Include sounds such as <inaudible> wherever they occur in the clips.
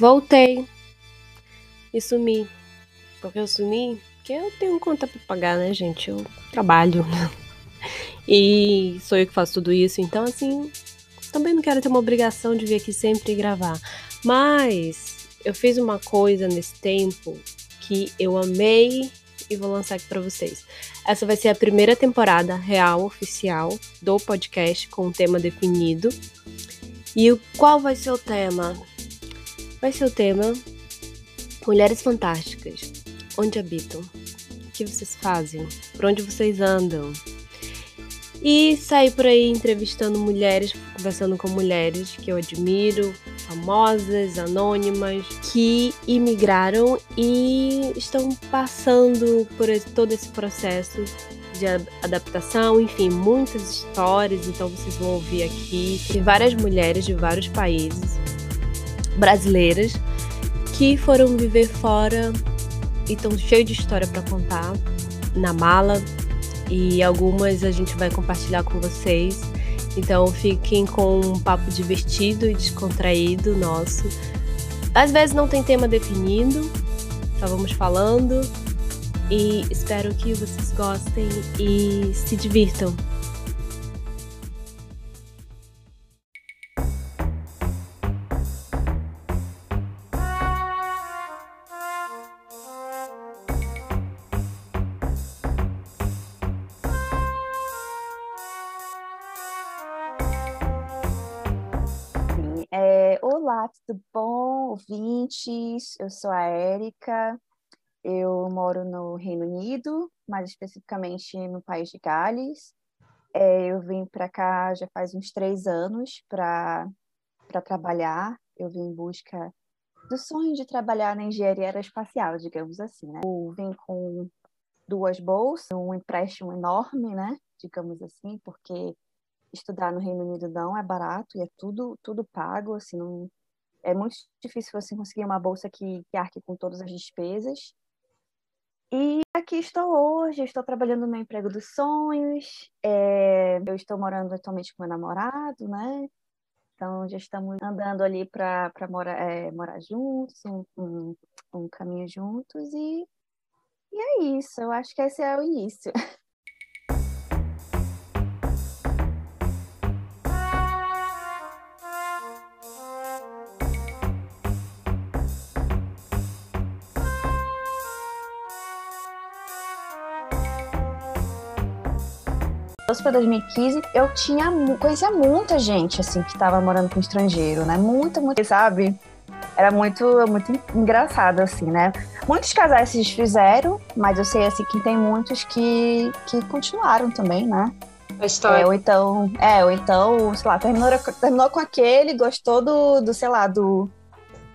voltei e sumi. Porque eu sumi, porque eu tenho conta pra pagar, né, gente? Eu trabalho. <laughs> e sou eu que faço tudo isso, então assim, também não quero ter uma obrigação de vir aqui sempre gravar. Mas eu fiz uma coisa nesse tempo que eu amei e vou lançar aqui para vocês. Essa vai ser a primeira temporada real, oficial do podcast com um tema definido. E qual vai ser o tema? Vai ser o tema Mulheres Fantásticas. Onde habitam? O que vocês fazem? Por onde vocês andam? E sair por aí entrevistando mulheres, conversando com mulheres que eu admiro, famosas, anônimas, que imigraram e estão passando por todo esse processo de adaptação, enfim, muitas histórias, então vocês vão ouvir aqui. Tem várias mulheres de vários países brasileiras que foram viver fora e estão cheios de história para contar na mala e algumas a gente vai compartilhar com vocês. Então fiquem com um papo divertido e descontraído nosso. Às vezes não tem tema definido, só vamos falando e espero que vocês gostem e se divirtam. Tudo bom, ouvintes? Eu sou a Érica, eu moro no Reino Unido, mais especificamente no país de Gales. É, eu vim para cá já faz uns três anos para trabalhar. Eu vim em busca do sonho de trabalhar na engenharia aeroespacial, digamos assim. Né? Eu vim com duas bolsas, um empréstimo enorme, né? digamos assim, porque estudar no Reino Unido não é barato e é tudo tudo pago, assim, não, é muito difícil você conseguir uma bolsa que, que arque com todas as despesas. E aqui estou hoje, estou trabalhando no meu emprego dos sonhos. É, eu estou morando atualmente com meu namorado, né? Então já estamos andando ali para morar, é, morar juntos, um, um, um caminho juntos. E, e é isso, eu acho que esse é o início. <laughs> para 2015, eu tinha conhecia muita gente assim que estava morando com estrangeiro, né? Muita, muito, sabe? Era muito, muito engraçado assim, né? Muitos casais se desfizeram, mas eu sei assim que tem muitos que, que continuaram também, né? A história. É, ou então, é, ou então, sei lá, terminou, terminou com aquele, gostou do, do sei lá, do,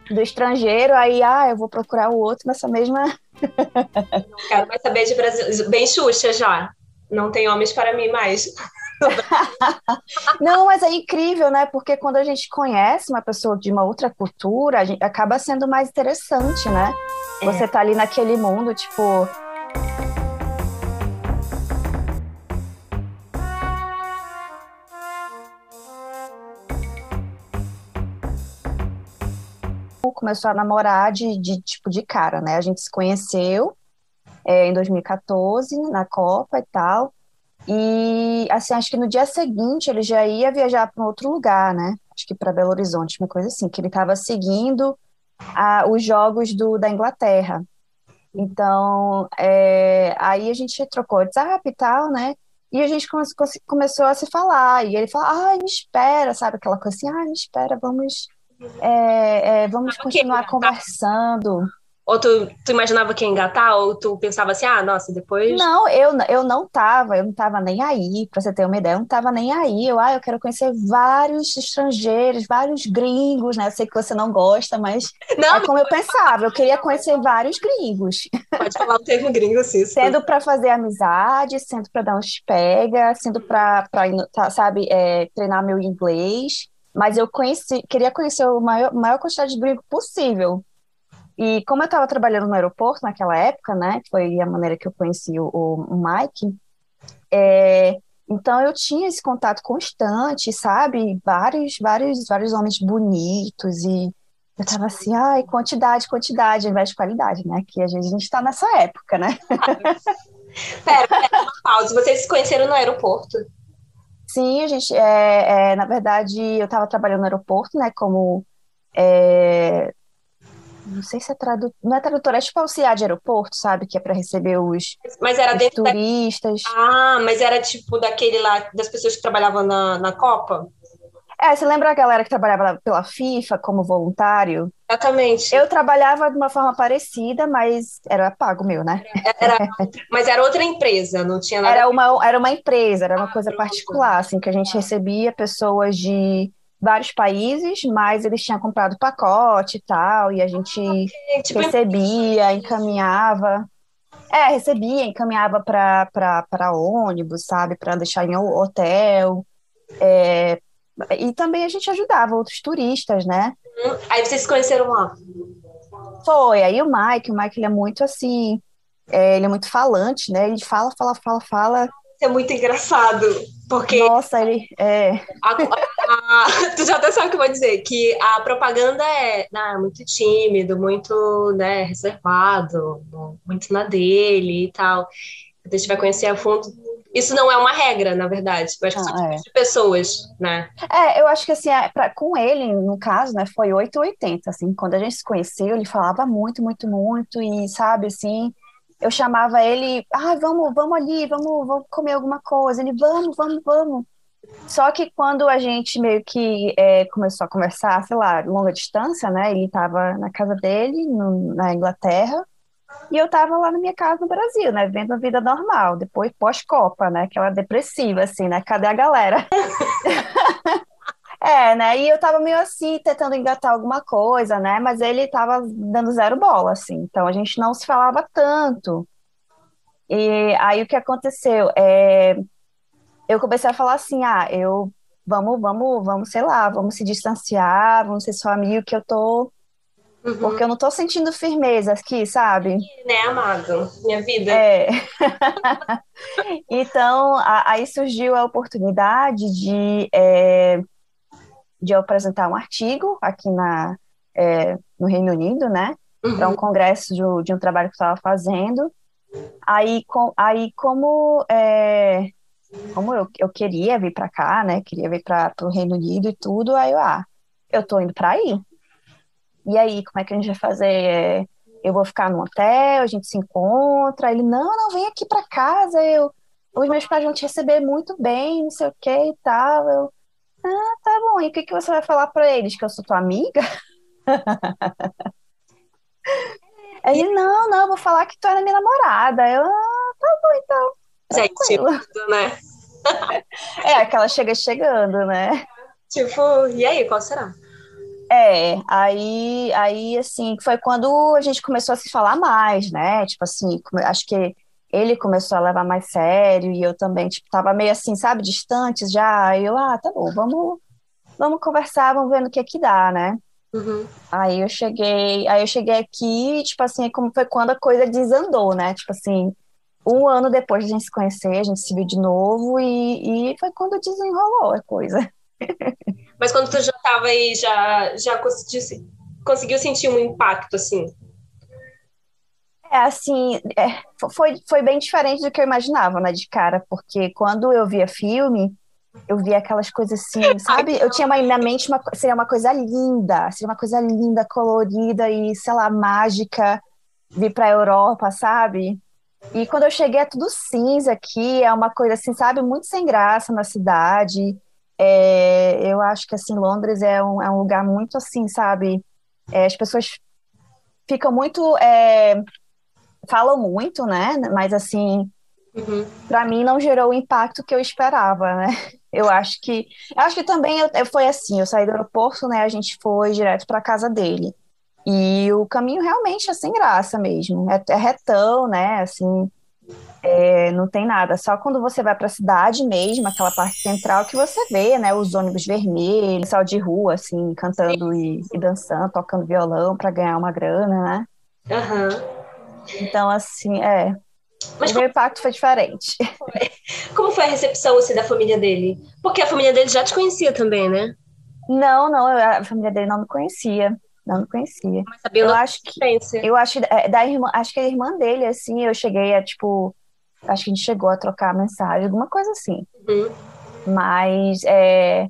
do estrangeiro, aí, ah, eu vou procurar o outro nessa mesma. Não quero mais saber de Brasil. Bem Xuxa já não tem homens para mim mais. <laughs> não, mas é incrível, né? Porque quando a gente conhece uma pessoa de uma outra cultura, a gente acaba sendo mais interessante, né? É. Você tá ali naquele mundo, tipo. Começou a namorar de, de tipo de cara, né? A gente se conheceu é, em 2014, na Copa e tal. E, assim, acho que no dia seguinte ele já ia viajar para outro lugar, né? Acho que para Belo Horizonte, uma coisa assim, que ele estava seguindo a, os jogos do, da Inglaterra. Então, é, aí a gente trocou WhatsApp e tal, né? E a gente come, começou a se falar. E ele falou, ai, me espera, sabe? Aquela coisa assim, ai, me espera, vamos, é, é, vamos continuar conversando. Ou tu, tu imaginava que ia engatar? Ou tu pensava assim, ah, nossa, depois. Não, eu, eu não tava, eu não tava nem aí, pra você ter uma ideia, eu não tava nem aí. Eu, ah, eu quero conhecer vários estrangeiros, vários gringos, né? Eu sei que você não gosta, mas <laughs> não, é como eu pensava, eu queria conhecer vários gringos. Pode falar o termo gringo, sim. Sendo para fazer amizade, sendo para dar uns pega, sendo para, tá, sabe, é, treinar meu inglês. Mas eu conheci, queria conhecer o maior, maior quantidade de gringo possível. E como eu estava trabalhando no aeroporto naquela época, né, que foi a maneira que eu conheci o, o Mike, é, então eu tinha esse contato constante, sabe? Vários, vários, vários homens bonitos e, Eu tava assim, ai, quantidade, quantidade, ao invés de qualidade, né? Que a gente, a gente tá nessa época, né? <laughs> pera, pera, uma pausa. Vocês se conheceram no aeroporto? Sim, a gente, é, é, na verdade, eu estava trabalhando no aeroporto, né, como, é, não sei se é tradutor, não é tradutor, é tipo auxiliar de aeroporto, sabe, que é para receber os, mas era os turistas. Da... Ah, mas era tipo daquele lá, das pessoas que trabalhavam na, na Copa? É, você lembra a galera que trabalhava pela FIFA como voluntário? Exatamente. Eu trabalhava de uma forma parecida, mas era pago meu, né? Era, mas era outra empresa, não tinha nada. Era uma, era uma empresa, era uma ah, coisa pronto. particular, assim, que a gente recebia pessoas de vários países, mas eles tinham comprado pacote e tal, e a gente ah, tipo... recebia, encaminhava. É, recebia, encaminhava para ônibus, sabe, para deixar em hotel. É, e também a gente ajudava outros turistas, né? Hum, aí vocês se conheceram lá? Foi, aí o Mike, o Mike ele é muito assim, é, ele é muito falante, né? Ele fala, fala, fala, fala. Isso é muito engraçado, porque... Nossa, ele é... A, a, a, tu já até sabe o que eu vou dizer, que a propaganda é né, muito tímido, muito né, reservado, muito na dele e tal. A gente vai conhecer a fundo isso não é uma regra, na verdade. Eu acho que ah, são é. de pessoas, né? É, eu acho que assim, é, pra, com ele, no caso, né, foi 880, assim, quando a gente se conheceu, ele falava muito, muito, muito, e sabe, assim, eu chamava ele, ah, vamos, vamos ali, vamos, vamos comer alguma coisa. Ele, vamos, vamos, vamos. Só que quando a gente meio que é, começou a conversar, sei lá, longa distância, né? Ele estava na casa dele, no, na Inglaterra, e eu tava lá na minha casa no Brasil, né? Vendo a vida normal, depois pós-Copa, né? Aquela depressiva, assim, né? Cadê a galera? <laughs> é, né? E eu tava meio assim, tentando engatar alguma coisa, né? Mas ele tava dando zero bola, assim. Então a gente não se falava tanto. E aí o que aconteceu? É, eu comecei a falar assim, ah, eu vamos, vamos, vamos, sei lá, vamos se distanciar, vamos ser só amigo, que eu tô Uhum. Porque eu não tô sentindo firmeza aqui, sabe? Né, amado? Minha vida. É. <laughs> então, a, aí surgiu a oportunidade de, é, de eu apresentar um artigo aqui na, é, no Reino Unido, né? Uhum. Para um congresso de, de, um trabalho que eu estava fazendo. Aí, com, aí como, é, como eu, eu queria vir para cá, né? Queria vir para o Reino Unido e tudo, aí eu, ah, eu tô indo para aí e aí, como é que a gente vai fazer? É, eu vou ficar no hotel, a gente se encontra. Ele, não, não, vem aqui para casa, eu, os meus pais vão te receber muito bem, não sei o que e tal. Eu, ah, tá bom, e o que, que você vai falar para eles? Que eu sou tua amiga? <laughs> Ele, não, não, vou falar que tu é minha namorada. Eu, ah, tá bom, então. Gente, né? <laughs> é, aquela chega chegando, né? Tipo, e aí, qual será? É, aí, aí, assim, foi quando a gente começou a se falar mais, né? Tipo assim, acho que ele começou a levar mais sério e eu também, tipo, tava meio assim, sabe, distantes já. Aí eu, ah, tá bom, vamos, vamos conversar, vamos ver no que que dá, né? Uhum. Aí eu cheguei, aí eu cheguei aqui, tipo assim, como foi quando a coisa desandou, né? Tipo assim, um ano depois de a gente se conhecer, a gente se viu de novo e, e foi quando desenrolou a coisa. Mas quando tu já estava aí, já, já conseguiu, conseguiu sentir um impacto, assim? É, assim, é, foi, foi bem diferente do que eu imaginava, né, de cara, porque quando eu via filme, eu via aquelas coisas assim, <laughs> sabe? Eu tinha uma, na mente, uma, seria uma coisa linda, seria uma coisa linda, colorida e, sei lá, mágica, vir pra Europa, sabe? E quando eu cheguei é tudo cinza aqui, é uma coisa assim, sabe, muito sem graça na cidade. É, eu acho que assim Londres é um, é um lugar muito assim, sabe? É, as pessoas ficam muito é, falam muito, né? Mas assim, uhum. para mim não gerou o impacto que eu esperava, né? <laughs> Eu acho que eu acho que também eu, eu, foi assim. Eu saí do aeroporto, né? A gente foi direto para casa dele. E o caminho realmente é sem graça mesmo. É, é retão, né? Assim, é, não tem nada, só quando você vai para a cidade mesmo, aquela parte central, que você vê, né, os ônibus vermelhos, pessoal de rua, assim, cantando e, e dançando, tocando violão para ganhar uma grana, né? Uhum. Então, assim, é. Mas o como... meu impacto foi diferente. <laughs> Como foi a recepção assim, da família dele? Porque a família dele já te conhecia também, né? Não, não, a família dele não me conhecia. Não me conhecia. Mas sabendo Eu acho que eu acho é, da irmã, acho que a irmã dele, assim, eu cheguei a, tipo, acho que a gente chegou a trocar mensagem, alguma coisa assim. Uhum. Mas é,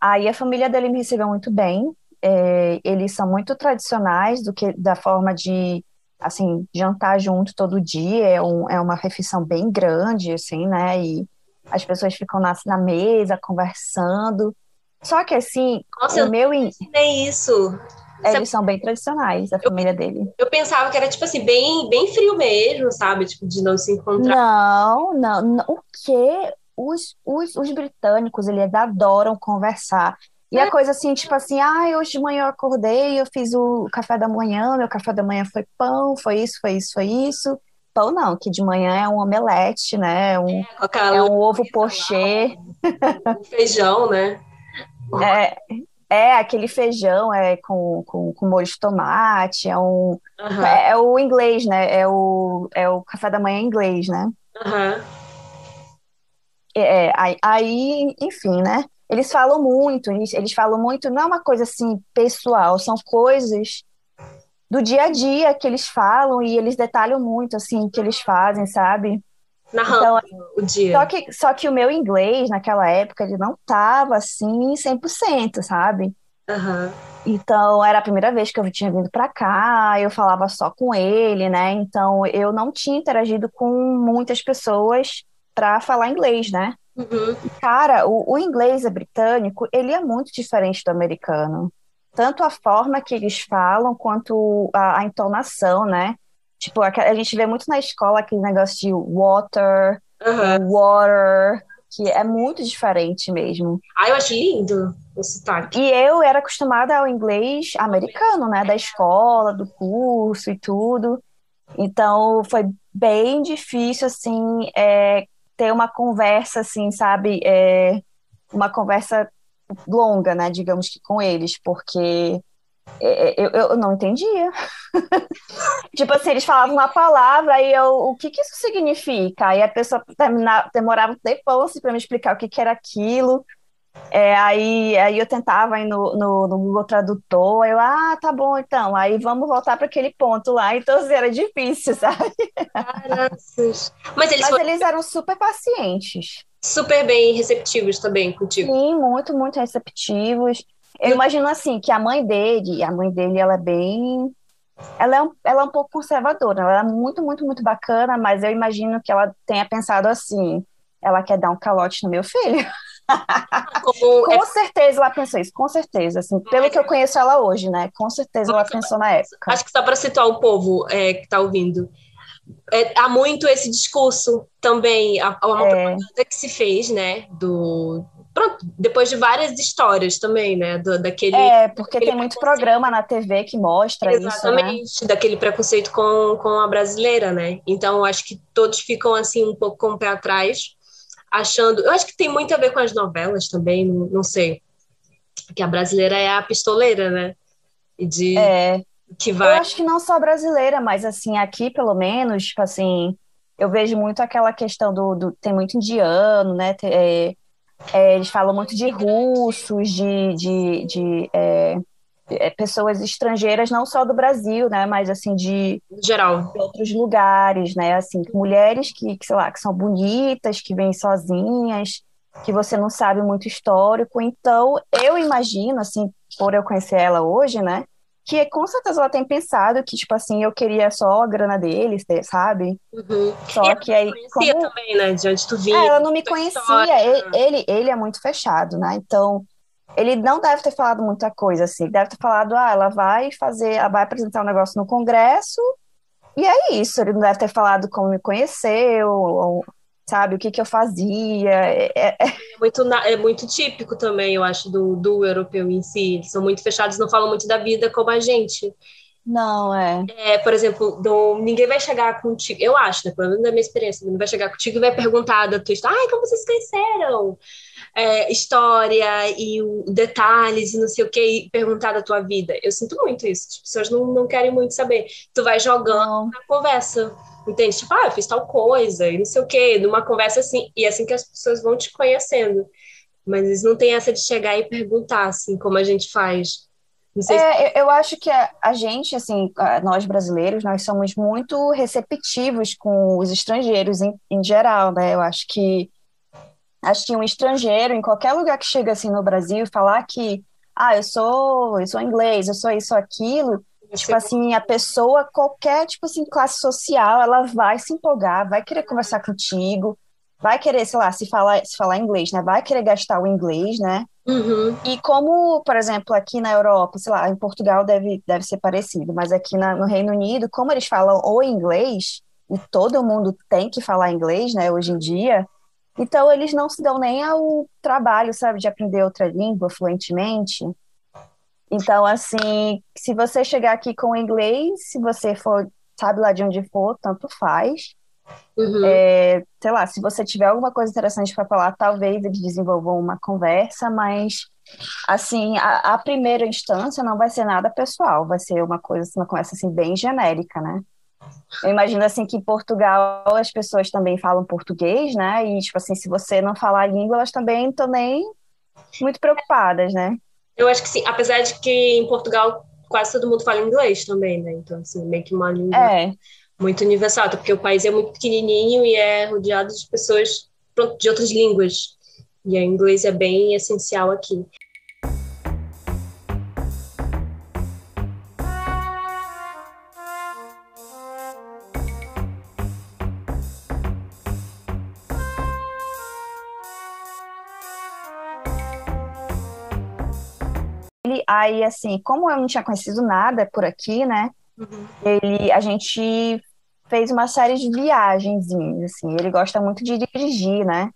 aí a família dele me recebeu muito bem. É, eles são muito tradicionais do que da forma de assim jantar junto todo dia. É, um, é uma refeição bem grande, assim, né? E as pessoas ficam na, na mesa conversando. Só que assim, Nossa, eu o meu, nem isso. eles são bem tradicionais, a família dele. Eu pensava que era, tipo assim, bem, bem frio mesmo, sabe? Tipo, de não se encontrar. Não, não, não. O quê? Os, os, os britânicos, eles adoram conversar. E a coisa assim, tipo assim, ah, hoje de manhã eu acordei, eu fiz o café da manhã, meu café da manhã foi pão, foi isso, foi isso, foi isso. Pão não, que de manhã é um omelete, né? Um, Com aquela é um ovo pochê, um feijão, né? é, é aquele feijão é com, com, com molho de tomate, é um, Aham, é, é o inglês, né? É o, é o café da manhã inglês, né? aham. É, aí, aí, enfim, né? Eles falam muito, eles, eles falam muito, não é uma coisa assim pessoal, são coisas do dia a dia que eles falam e eles detalham muito assim que eles fazem, sabe? Narrando Então, o dia. só que, só que o meu inglês naquela época ele não tava assim 100%, sabe? Aham. Então, era a primeira vez que eu tinha vindo para cá, eu falava só com ele, né? Então, eu não tinha interagido com muitas pessoas para falar inglês, né? Uhum. Cara, o, o inglês britânico, ele é muito diferente do americano. Tanto a forma que eles falam, quanto a, a entonação, né? Tipo, a, a gente vê muito na escola aquele negócio de water, Aham. water, que é muito diferente mesmo. Ah, eu acho lindo o sotaque. E eu era acostumada ao inglês americano, né? Da escola, do curso e tudo. Então, foi bem difícil, assim, é, ter uma conversa, assim, sabe? É, uma conversa longa, né? Digamos que com eles, porque é, eu, eu não entendia. <laughs> Tipo assim, eles falavam uma palavra, aí eu, o que que isso significa? Aí a pessoa termina- demorava um tempão assim, para me explicar o que que era aquilo. É, aí, aí eu tentava ir no, no, no Google Tradutor, aí eu, ah, tá bom, então, aí vamos voltar para aquele ponto lá. Então, assim, era difícil, <laughs> sabe? Caraças. Mas eles Mas foram eles eram super pacientes. super bem receptivos também contigo. Sim, muito, muito receptivos. Eu imagino assim que a mãe dele, a mãe dele, ela é bem, ela é um, ela é um pouco conservadora, ela é muito, muito, muito bacana, mas eu imagino que ela tenha pensado assim, ela quer dar um calote no meu filho. <laughs> Como é Com certeza ela pensou isso, com certeza, assim, pelo que eu conheço ela hoje, né? Com certeza ela pensou na época. Acho que só para situar o povo é, que está ouvindo, é, há muito esse discurso também, há uma É. que se fez, né, do... Pronto, depois de várias histórias também, né, do, daquele... É, porque aquele tem muito programa na TV que mostra isso, né? Exatamente, daquele preconceito com, com a brasileira, né? Então, acho que todos ficam, assim, um pouco com o pé atrás, achando... Eu acho que tem muito a ver com as novelas também, não, não sei. Que a brasileira é a pistoleira, né? E de... É, que eu vai... acho que não só brasileira, mas assim, aqui pelo menos, tipo assim, eu vejo muito aquela questão do, do- tem muito indiano, né? Te- é, é, eles falam muito de russos, de, de, de é, pessoas estrangeiras, não só do Brasil, né? Mas assim, de geral. de outros lugares, né? Assim, mulheres que, que, sei lá, que são bonitas, que vêm sozinhas, que você não sabe muito histórico. Então, eu imagino, assim, por eu conhecer ela hoje, né? Que com certeza ela tem pensado que, tipo assim, eu queria só a grana deles, sabe? Uhum. Só ela que aí, conhecia como também, né? De onde tu vinha. é, ela não me conhecia, ele, ele, ele é muito fechado, né? Então, ele não deve ter falado muita coisa, assim. Deve ter falado, ah, ela vai fazer, ela vai apresentar um negócio no Congresso, e é isso. Ele não deve ter falado como me conheceu, ou, sabe, o que que eu fazia. É, é- É muito, na- é muito típico também, eu acho, do, do europeu em si. Eles são muito fechados, não falam muito da vida como a gente. não, é. É, por exemplo, do- ninguém vai chegar contigo, eu acho, né? Pelo menos da minha experiência, ninguém vai chegar contigo e vai perguntar da tua história, ai, como vocês se conheceram? É, história e o- detalhes e não sei o que, e perguntar da tua vida. Eu sinto muito isso, as pessoas não, não querem muito saber. Tu vai jogando Não. na conversa, entende? Tipo, ah, eu fiz tal coisa e não sei o que, numa conversa assim, e é assim que as pessoas vão te conhecendo. Mas eles não têm essa de chegar e perguntar, assim, como a gente faz. É, eu acho que a, a, gente, assim, nós brasileiros, nós somos muito receptivos com os estrangeiros em, em geral, né? Eu acho que acho que um estrangeiro em qualquer lugar que chega assim no Brasil falar que ah, eu sou, eu sou inglês, eu sou isso, aquilo, tipo assim, a pessoa, qualquer, tipo assim, classe social, ela vai se empolgar, vai querer conversar contigo, vai querer, sei lá, se falar, se falar inglês, né? Vai querer gastar o inglês, né? Uhum. E como, por exemplo, aqui na Europa, sei lá, em Portugal deve, deve ser parecido, mas aqui na, no Reino Unido, como eles falam o inglês, e todo mundo tem que falar inglês, né, hoje em dia, então eles não se dão nem ao trabalho, sabe, de aprender outra língua fluentemente. Então, assim, se você chegar aqui com inglês, se você for, sabe lá de onde for, tanto faz. Uhum. É, sei lá, se você tiver alguma coisa interessante para falar, talvez eles desenvolvam uma conversa, mas assim, a, a, primeira instância não vai ser nada pessoal, vai ser uma coisa, uma conversa assim bem genérica, né? Eu imagino assim que em Portugal as pessoas também falam português, né? E tipo assim, se você não falar a língua, elas também estão nem muito preocupadas, né? Eu acho que sim, apesar de que em Portugal quase todo mundo fala inglês também, né? Então assim, meio que uma língua é muito universal, porque o país é muito pequenininho e é rodeado de pessoas de outras línguas. E o inglês é bem essencial aqui. Aí, assim, como eu não tinha conhecido nada por aqui, né? Uhum. Ele, a gente fez uma série de viagens, assim. Ele gosta muito de dirigir, né?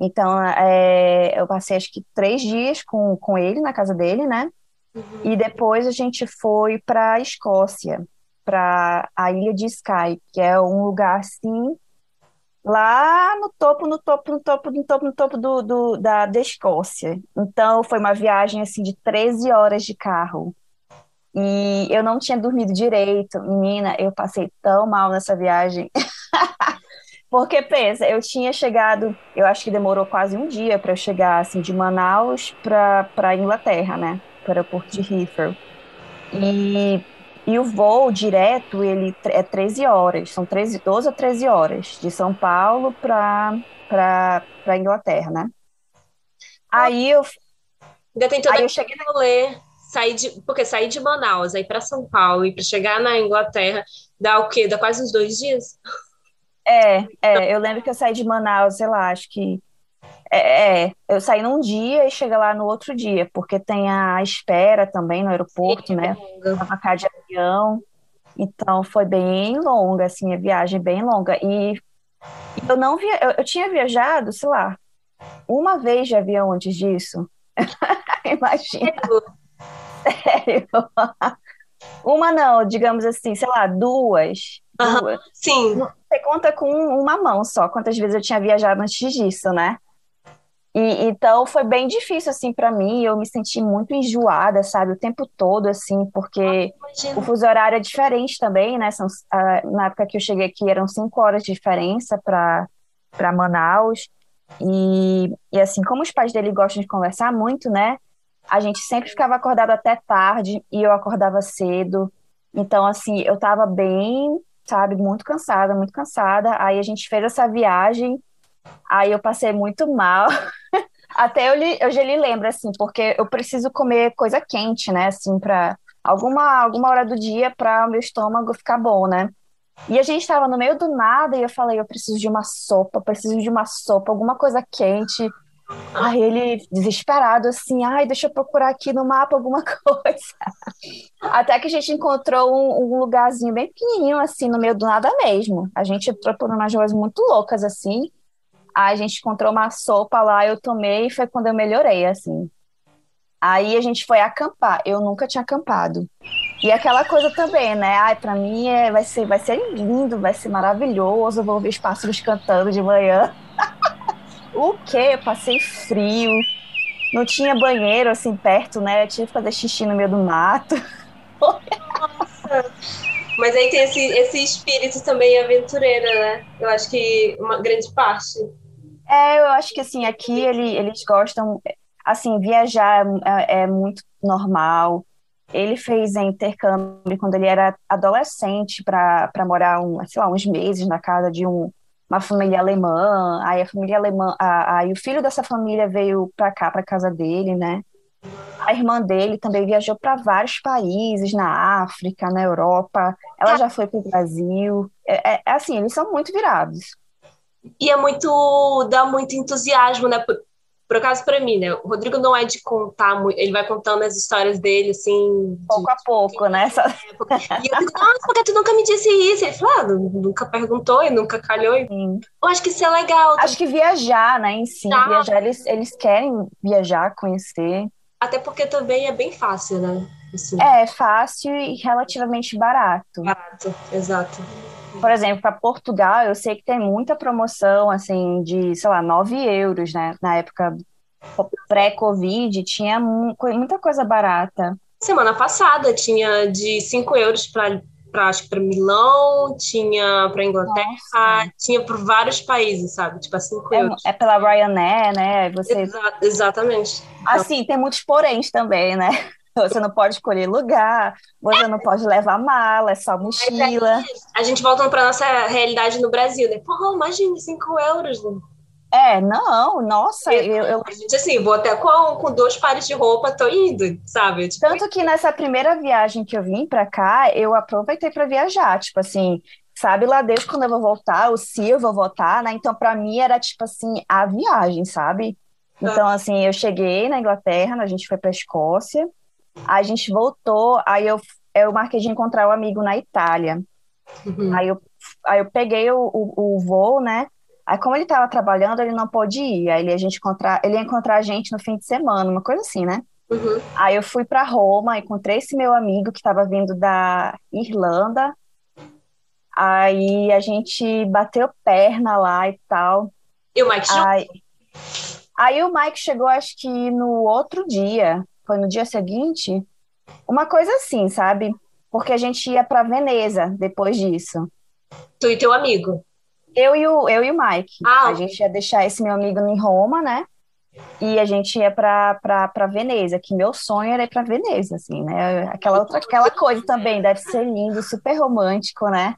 Então, é, eu passei acho que três dias com, com ele na casa dele, né? Uhum. E depois a gente foi para a Escócia, para a ilha de Skye, que é um lugar assim lá no topo, no topo, no topo, no topo, no topo do, do da, da Escócia. Então, foi uma viagem assim de 13 horas de carro. E eu não tinha dormido direito. Menina, eu passei tão mal nessa viagem. <laughs> Porque pensa, eu tinha chegado, eu acho que demorou quase um dia para eu chegar assim de Manaus para Inglaterra, né? Para o Porto de Heathrow. E, e o voo direto, ele é 13 horas, são 13, 12 a 13 horas, de São Paulo para Inglaterra, né? Aí eu. Ainda tem todo aí eu cheguei no rolê sair de. Porque sair de Manaus, aí para São Paulo e para chegar na Inglaterra, dá o quê? Dá quase uns dois dias? É, é, eu lembro que eu saí de Manaus, sei lá, acho que. É, é, eu saí num dia e chega lá no outro dia, porque tem a espera também no aeroporto, né? Pra cá de avião. Então foi bem longa, assim, a viagem bem longa. E eu não via, eu, eu tinha viajado, sei lá, uma vez de avião antes disso. <laughs> Imagina. Sério? Uma não, digamos assim, sei lá, duas. Uhum, duas. Sim. Você conta com uma mão só, quantas vezes eu tinha viajado antes disso, né? E, então foi bem difícil assim para mim, eu me senti muito enjoada, sabe, o tempo todo assim, porque ah, o fuso horário é diferente também, né? São, uh, na época que eu cheguei aqui eram cinco horas de diferença para para Manaus. E, e assim, como os pais dele gostam de conversar muito, né? a gente sempre ficava acordado até tarde e eu acordava cedo. Então, assim, eu tava bem, sabe, muito cansada, muito cansada. Aí a gente fez essa viagem, aí eu passei muito mal. <laughs> até eu, li, eu já lhe assim, porque eu preciso comer coisa quente, né, assim, pra alguma, alguma hora do dia para o meu estômago ficar bom, né? E a gente estava no meio do nada e eu falei, eu preciso de uma sopa, preciso de uma sopa, alguma coisa quente. Aí ele, desesperado, assim, ai, deixa eu procurar aqui no mapa alguma <laughs> coisa. Até que a gente encontrou um, um lugarzinho bem pequenininho, assim, no meio do nada mesmo. A gente procurou umas ruas muito loucas, assim. A gente encontrou uma sopa lá, eu tomei e foi quando eu melhorei, assim. Aí a gente foi acampar. Eu nunca tinha acampado. E aquela coisa também, né? Ai, pra mim é, vai, ser, vai ser lindo, vai ser maravilhoso. Eu vou ouvir os pássaros cantando de manhã. <laughs> O quê? Eu passei frio. Não tinha banheiro assim perto, né? Eu tinha que fazer xixi no meio do mato. <laughs> Nossa. Mas aí tem esse, esse espírito também aventureiro, né? Eu acho que uma grande parte. É, eu acho que assim, aqui ele, eles gostam, assim, viajar é, é muito normal. ele fez intercâmbio quando ele era adolescente para morar um, sei lá, uns meses na casa de um, uma família alemã. Aí a família alemã, aí o filho dessa família veio para cá, para casa dele, né? A irmã dele também viajou para vários países, na África, na Europa. Ela já foi para o Brasil. É, é, é, assim, eles são muito virados. E é muito. dá muito entusiasmo, né? Por acaso, para mim, né? O Rodrigo não é de contar muito, ele vai contando as histórias dele, assim. Pouco de, a pouco, né? Essa... E eu digo, nossa, por que tu nunca me disse isso? Ele falou, ah, nunca perguntou e nunca calhou. Sim. Eu acho que isso é legal. Acho que viajar, né, em si, tá. viajar, eles, eles querem viajar, conhecer. Até porque também é bem fácil, né? Assim. É, fácil e relativamente barato. Barato, exato. Por exemplo, para Portugal, eu sei que tem muita promoção, assim, de, sei lá, 9 euros, né? Na época pré-Covid, tinha muita coisa barata. Semana passada tinha de 5 euros para acho que para Milão, tinha para Inglaterra, Nossa. tinha por vários países, sabe? Tipo, a 5 é. É pela Ryanair, né? Você... Exa exatamente. Assim, tem muitos poréns também, né? Você não pode escolher lugar, você não pode levar mala, é só mochila. a gente voltando para nossa realidade no Brasil, né? Porra, imagina 5 euros. Né? É, não, nossa, eu, eu... A gente, assim, vou até com, com dois pares de roupa, tô indo, sabe? Tipo... Tanto que nessa primeira viagem que eu vim pra cá, eu aproveitei para viajar, tipo assim, sabe lá Deus quando eu vou voltar, ou se eu vou voltar, né? Então, para mim era, tipo assim, a viagem, sabe? Então, assim, eu cheguei na Inglaterra, a gente foi pra Escócia, a gente voltou, aí eu, eu marquei de encontrar o um amigo na Itália. Uhum. Aí, eu, aí eu peguei o, o, o voo, né? Aí, como ele estava trabalhando, ele não pôde ir. Aí ele, a gente encontrar, ele ia encontrar a gente no fim de semana, uma coisa assim, né? Uhum. Aí eu fui para Roma, encontrei esse meu amigo que estava vindo da Irlanda. Aí a gente bateu perna lá e tal. E o Mike aí, aí o Mike chegou, acho que no outro dia foi no dia seguinte, uma coisa assim, sabe? Porque a gente ia para Veneza depois disso. Tu e teu amigo? Eu e o, eu e o Mike. Ah, a gente ia deixar esse meu amigo em Roma, né? E a gente ia para Veneza, que meu sonho era ir para Veneza, assim, né? Aquela outra, aquela coisa também, deve ser lindo, super romântico, né?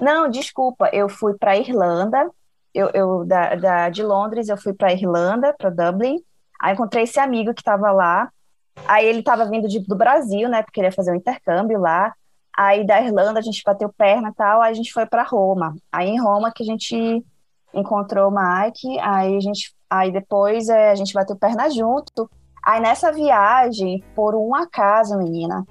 Não, desculpa, eu fui para Irlanda, eu, eu da, da, de Londres eu fui para Irlanda, para Dublin, aí encontrei esse amigo que estava lá, Aí ele estava vindo de, do Brasil, né? Porque ele ia fazer um intercâmbio lá. Aí da Irlanda a gente bateu perna e tal, aí a gente foi para Roma. Aí em Roma que a gente encontrou o Mike, aí a gente, aí depois é, a gente bateu perna junto. Aí nessa viagem, por um acaso, menina,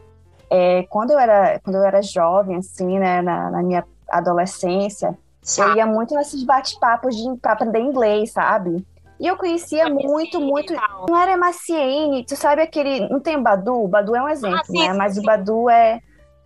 é, quando eu era quando eu era jovem, assim, né, na, na minha adolescência, eu ia muito nesses bate-papos para aprender inglês, sabe? E eu conhecia muito, muito. Não era MSN, tu sabe aquele. Não tem o Badu? O Badu é um exemplo, ah, sim, né? Sim, Mas sim. o Badu é.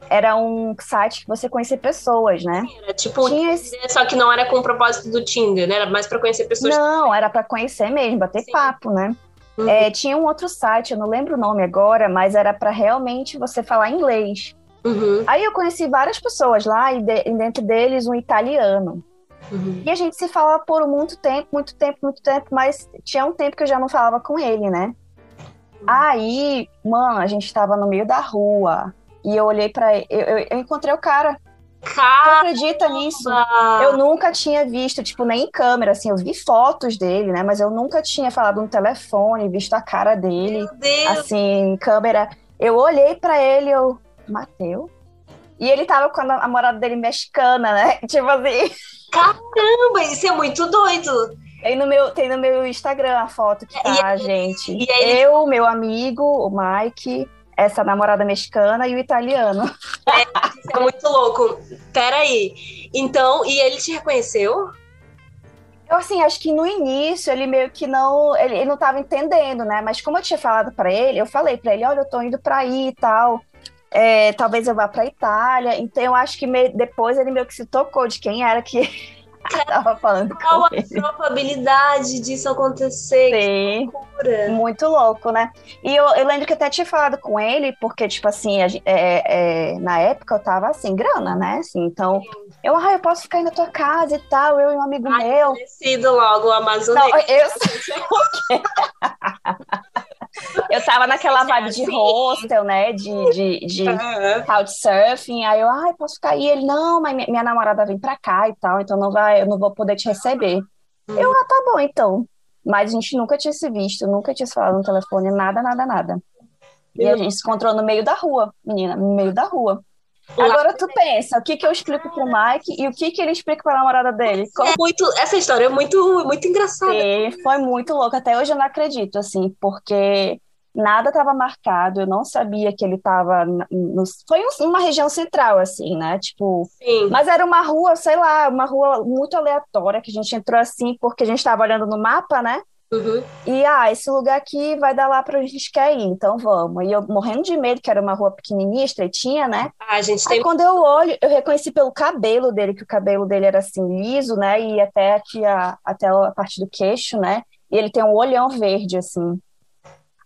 Era um site que você conhecia pessoas, né? Era tipo, Tinha esse... só que não era com o propósito do Tinder, né? Era mais para conhecer pessoas. Não, era para conhecer mesmo, bater papo, né? Uhum. É, tinha um outro site, eu não lembro o nome agora, mas era para realmente você falar inglês. Uhum. Aí eu conheci várias pessoas lá, e, de, e dentro deles um italiano. Uhum. E a gente se fala por muito tempo, muito tempo, muito tempo, mas tinha um tempo que eu já não falava com ele, né? Uhum. Aí, mano, a gente tava no meio da rua e eu olhei para ele, eu, eu, eu, encontrei o cara. Caramba. Tu acredita nisso? Eu nunca tinha visto, tipo, nem em câmera, assim, eu vi fotos dele, né? Mas eu nunca tinha falado no telefone, visto a cara dele, assim, em câmera. Eu olhei para ele, eu, Mateu? E ele tava com a namorada dele mexicana, né? <laughs> Tipo assim. Caramba, isso é muito doido. Tem no meu, tem no meu Instagram a foto que tá, e, gente. E aí... Eu, meu amigo, o Mike, essa namorada mexicana e o italiano. <laughs> É, isso é muito louco. Peraí. Então, e ele te reconheceu? Eu, assim, acho que no início ele meio que não. Ele, ele não tava entendendo, né? Mas como eu tinha falado para ele, eu falei para ele: olha, eu tô indo pra aí e tal. É, talvez eu vá para Itália. Então eu acho que me, depois ele meio que se tocou de quem era que <laughs> estava falando Qual a ele. probabilidade disso acontecer? Sim, muito louco, né? E eu, eu, lembro que até tinha falado com ele, porque, tipo assim, a, é, é, na época eu tava assim, grana, né? Assim, então, eu, ah, eu posso ficar aí na tua casa e tal, eu e um amigo Ai, meu. Decido logo o Amazonês. Não, eu? <laughs> <laughs> eu tava naquela vibe de hostel, né? De, de, de couchsurfing. Aí eu, ai, posso ficar aí? Ele, não, mas minha namorada vem pra cá e tal, então não vai, eu não vou poder te receber. Hum. Eu, ah, tá bom, então. Mas a gente nunca tinha se visto, nunca tinha se falado no telefone, nada, nada, nada. E a gente se encontrou no meio da rua, menina, no meio da rua. Agora tu pensa, o que que eu explico pro Mike e o que que ele explica pra namorada dele? Como... É muito, essa história é muito, muito engraçada. Sim, foi muito louca. Até hoje eu não acredito, assim, porque nada estava marcado, eu não sabia que ele estava no... foi uma região central assim, né? Tipo, Sim. mas era uma rua, sei lá, uma rua muito aleatória que a gente entrou assim porque a gente estava olhando no mapa, né? Uhum. E, ah, esse lugar aqui vai dar lá para onde a gente quer ir, então vamos. E eu morrendo de medo, que era uma rua pequenininha, estreitinha, né? Ah, gente tem... Aí quando eu olho, eu reconheci pelo cabelo dele, que o cabelo dele era assim, liso, né? E até aqui, a, até a parte do queixo, né? E ele tem um olhão verde, assim.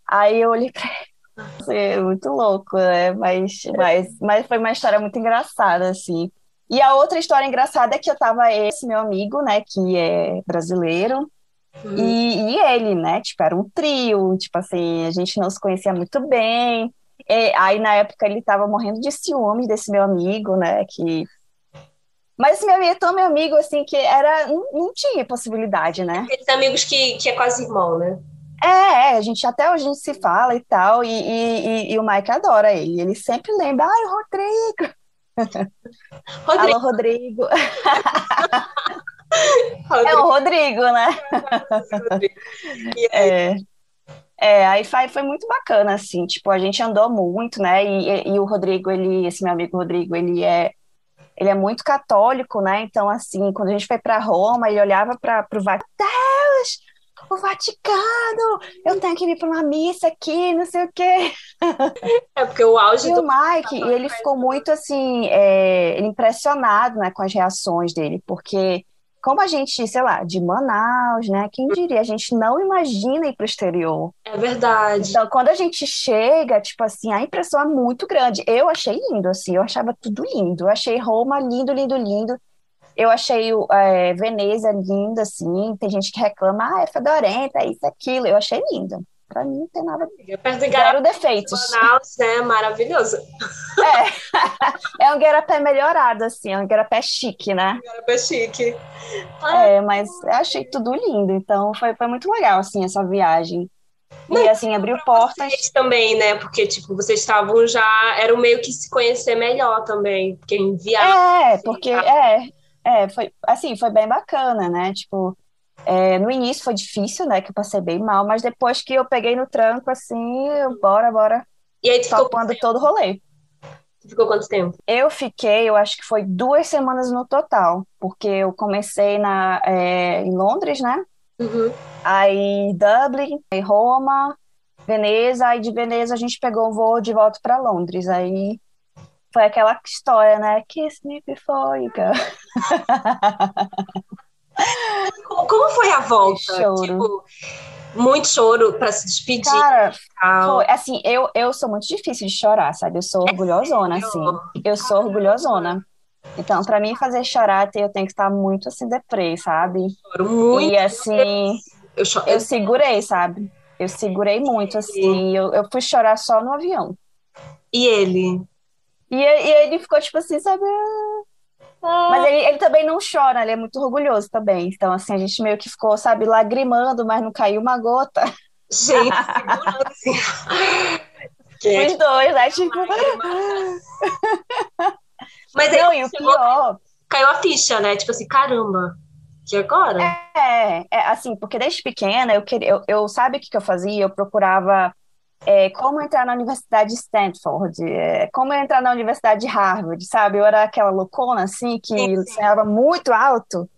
Aí eu olhei pra ele. <laughs> É muito louco, né? Mas, mas, mas foi uma história muito engraçada, assim. E a outra história engraçada é que eu tava esse meu amigo, né, que é brasileiro, Uhum. E, e ele, né? Tipo, era um trio, tipo assim, a gente não se conhecia muito bem. E, aí, na época, ele tava morrendo de ciúmes desse meu amigo, né? Que... Mas esse meu amigo é tão meu amigo, assim, que era... Não, não tinha possibilidade, né? Aqueles amigos que, que é quase irmão, né? É, é, a gente até hoje a gente se fala e tal, e, e, e, o Mike adora ele. Ele sempre lembra, ai, Rodrigo! Rodrigo. Alô, Rodrigo. <laughs> É o Rodrigo, né? É. <laughs> É, aí foi, foi muito bacana, assim, tipo, a gente andou muito, né, e, e, o Rodrigo, ele, esse meu amigo Rodrigo, ele é, ele é muito católico, né, então, assim, quando a gente foi para Roma, ele olhava para o Vaticano, Deus, o Vaticano, eu tenho que ir para uma missa aqui, não sei o quê. É porque o auge e do... o Mike, ele ficou muito, assim, é, impressionado, né, com as reações dele, porque como a gente, sei lá, de Manaus, né? Quem diria? A gente não imagina ir para o exterior. É verdade. Então, quando a gente chega, tipo assim, a impressão é muito grande. Eu achei lindo, assim, eu achava tudo lindo. Eu achei Roma lindo, lindo, lindo. Eu achei é, Veneza linda, assim. Tem gente que reclama, ah, é fedorenta, isso, aquilo. Eu achei lindo. Pra mim não tem nada. Perto de Zero defeitos. Manaus é maravilhoso. É. <laughs> é um garapé melhorado, assim, é um garapé chique, né? Um garapé chique. É, mas eu achei tudo lindo, então foi, foi muito legal, assim, essa viagem. E assim, abriu portas. também, né? Porque, tipo, vocês estavam já. Era meio que se conhecer melhor também. Porque em viagem. É, porque. É, é, foi assim, foi bem bacana, né? Tipo, é, no início foi difícil, né? Que eu passei bem mal, mas depois que eu peguei no tranco, assim, bora, bora. E aí tu ficou quando todo o rolê. Tu ficou quanto tempo? Eu fiquei, eu acho que foi duas semanas no total, porque eu comecei na, é, em Londres, né? Uhum. Aí Dublin, aí Roma, Veneza, aí de Veneza a gente pegou o voo de volta para Londres. Aí foi aquela história, né? Kiss me before you go. <laughs> Como foi a volta? Choro. Tipo, muito choro para se despedir. Cara, foi, assim, eu, eu sou muito difícil de chorar, sabe? Eu sou é orgulhosona, assim. Eu sou orgulhosona. Então, para mim fazer chorar, eu tenho que estar muito assim deprê, sabe? Choro muito. E assim, eu, choro... eu segurei, sabe? Eu segurei muito, assim. Eu, eu fui chorar só no avião. E ele? E, e ele ficou tipo assim, sabe? Mas ele, ele também não chora, ele é muito orgulhoso também. Então, assim, a gente meio que ficou, sabe, lagrimando, mas não caiu uma gota. Gente, <laughs> segurando assim. Os dois, né? Tipo. Mas aí, não, e o pior. Caiu a ficha, né? Tipo assim, caramba. Que agora? É, é assim, porque desde pequena eu queria, eu, eu sabe o que, que eu fazia? Eu procurava é, como entrar na Universidade de Stanford, é, como entrar na Universidade de Harvard, sabe? Eu era aquela loucona, assim, que sonhava muito alto.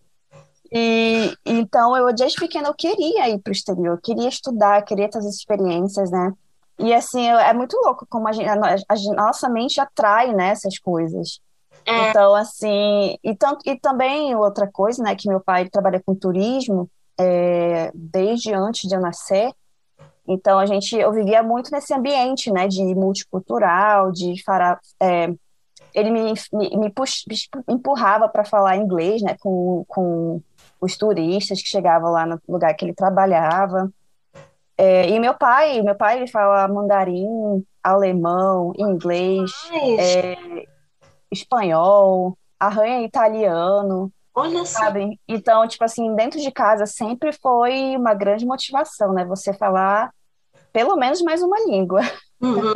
E então, eu, desde pequena, eu queria ir para o exterior, eu queria estudar, queria ter as experiências, né? E, assim, é muito louco como a, gente, a, a nossa mente atrai, né, essas coisas. É. Então, assim, e, e também outra coisa, né, que meu pai trabalha com turismo é, desde antes de eu nascer, então a gente, eu vivia muito nesse ambiente, né, de multicultural, de fará, é, ele me, me, me, pux, me empurrava para falar inglês, né, com, com os turistas que chegavam lá no lugar que ele trabalhava. É, e meu pai, meu pai ele fala mandarim, alemão, inglês, é, espanhol, arranha italiano. Olha só. Sabe? Então, tipo assim, dentro de casa sempre foi uma grande motivação, né? Você falar pelo menos mais uma língua. Uhum.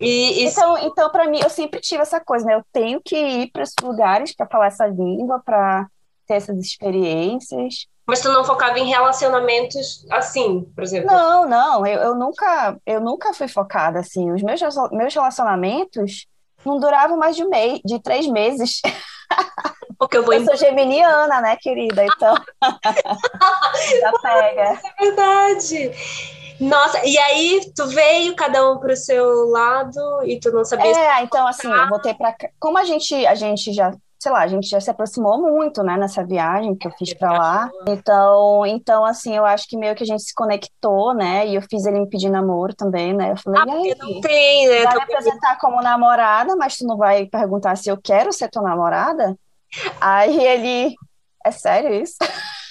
E, e... <laughs> Então, então para mim, eu sempre tive essa coisa, né? Eu tenho que ir para esses lugares para falar essa língua, para ter essas experiências. Mas tu não focava em relacionamentos assim, por exemplo? Não, não. Eu, eu nunca, eu nunca fui focada assim. Os meus, meus relacionamentos não duravam mais de um mês, de três meses. <laughs> Porque eu vou. Eu sou geminiana, né, querida? Então. <laughs> Já pega. É verdade. Nossa, e aí tu veio cada um pro seu lado e tu não sabia. É, então assim, eu voltei para como a gente a gente já sei lá, a gente já se aproximou muito, né, nessa viagem que eu fiz para lá. Então, então assim, eu acho que meio que a gente se conectou, né? E eu fiz ele me pedir namoro também, né? Eu falei, ah, e aí, não tem, né? Vai me apresentar como namorada, mas tu não vai perguntar se eu quero ser tua namorada? Aí ele, é sério isso?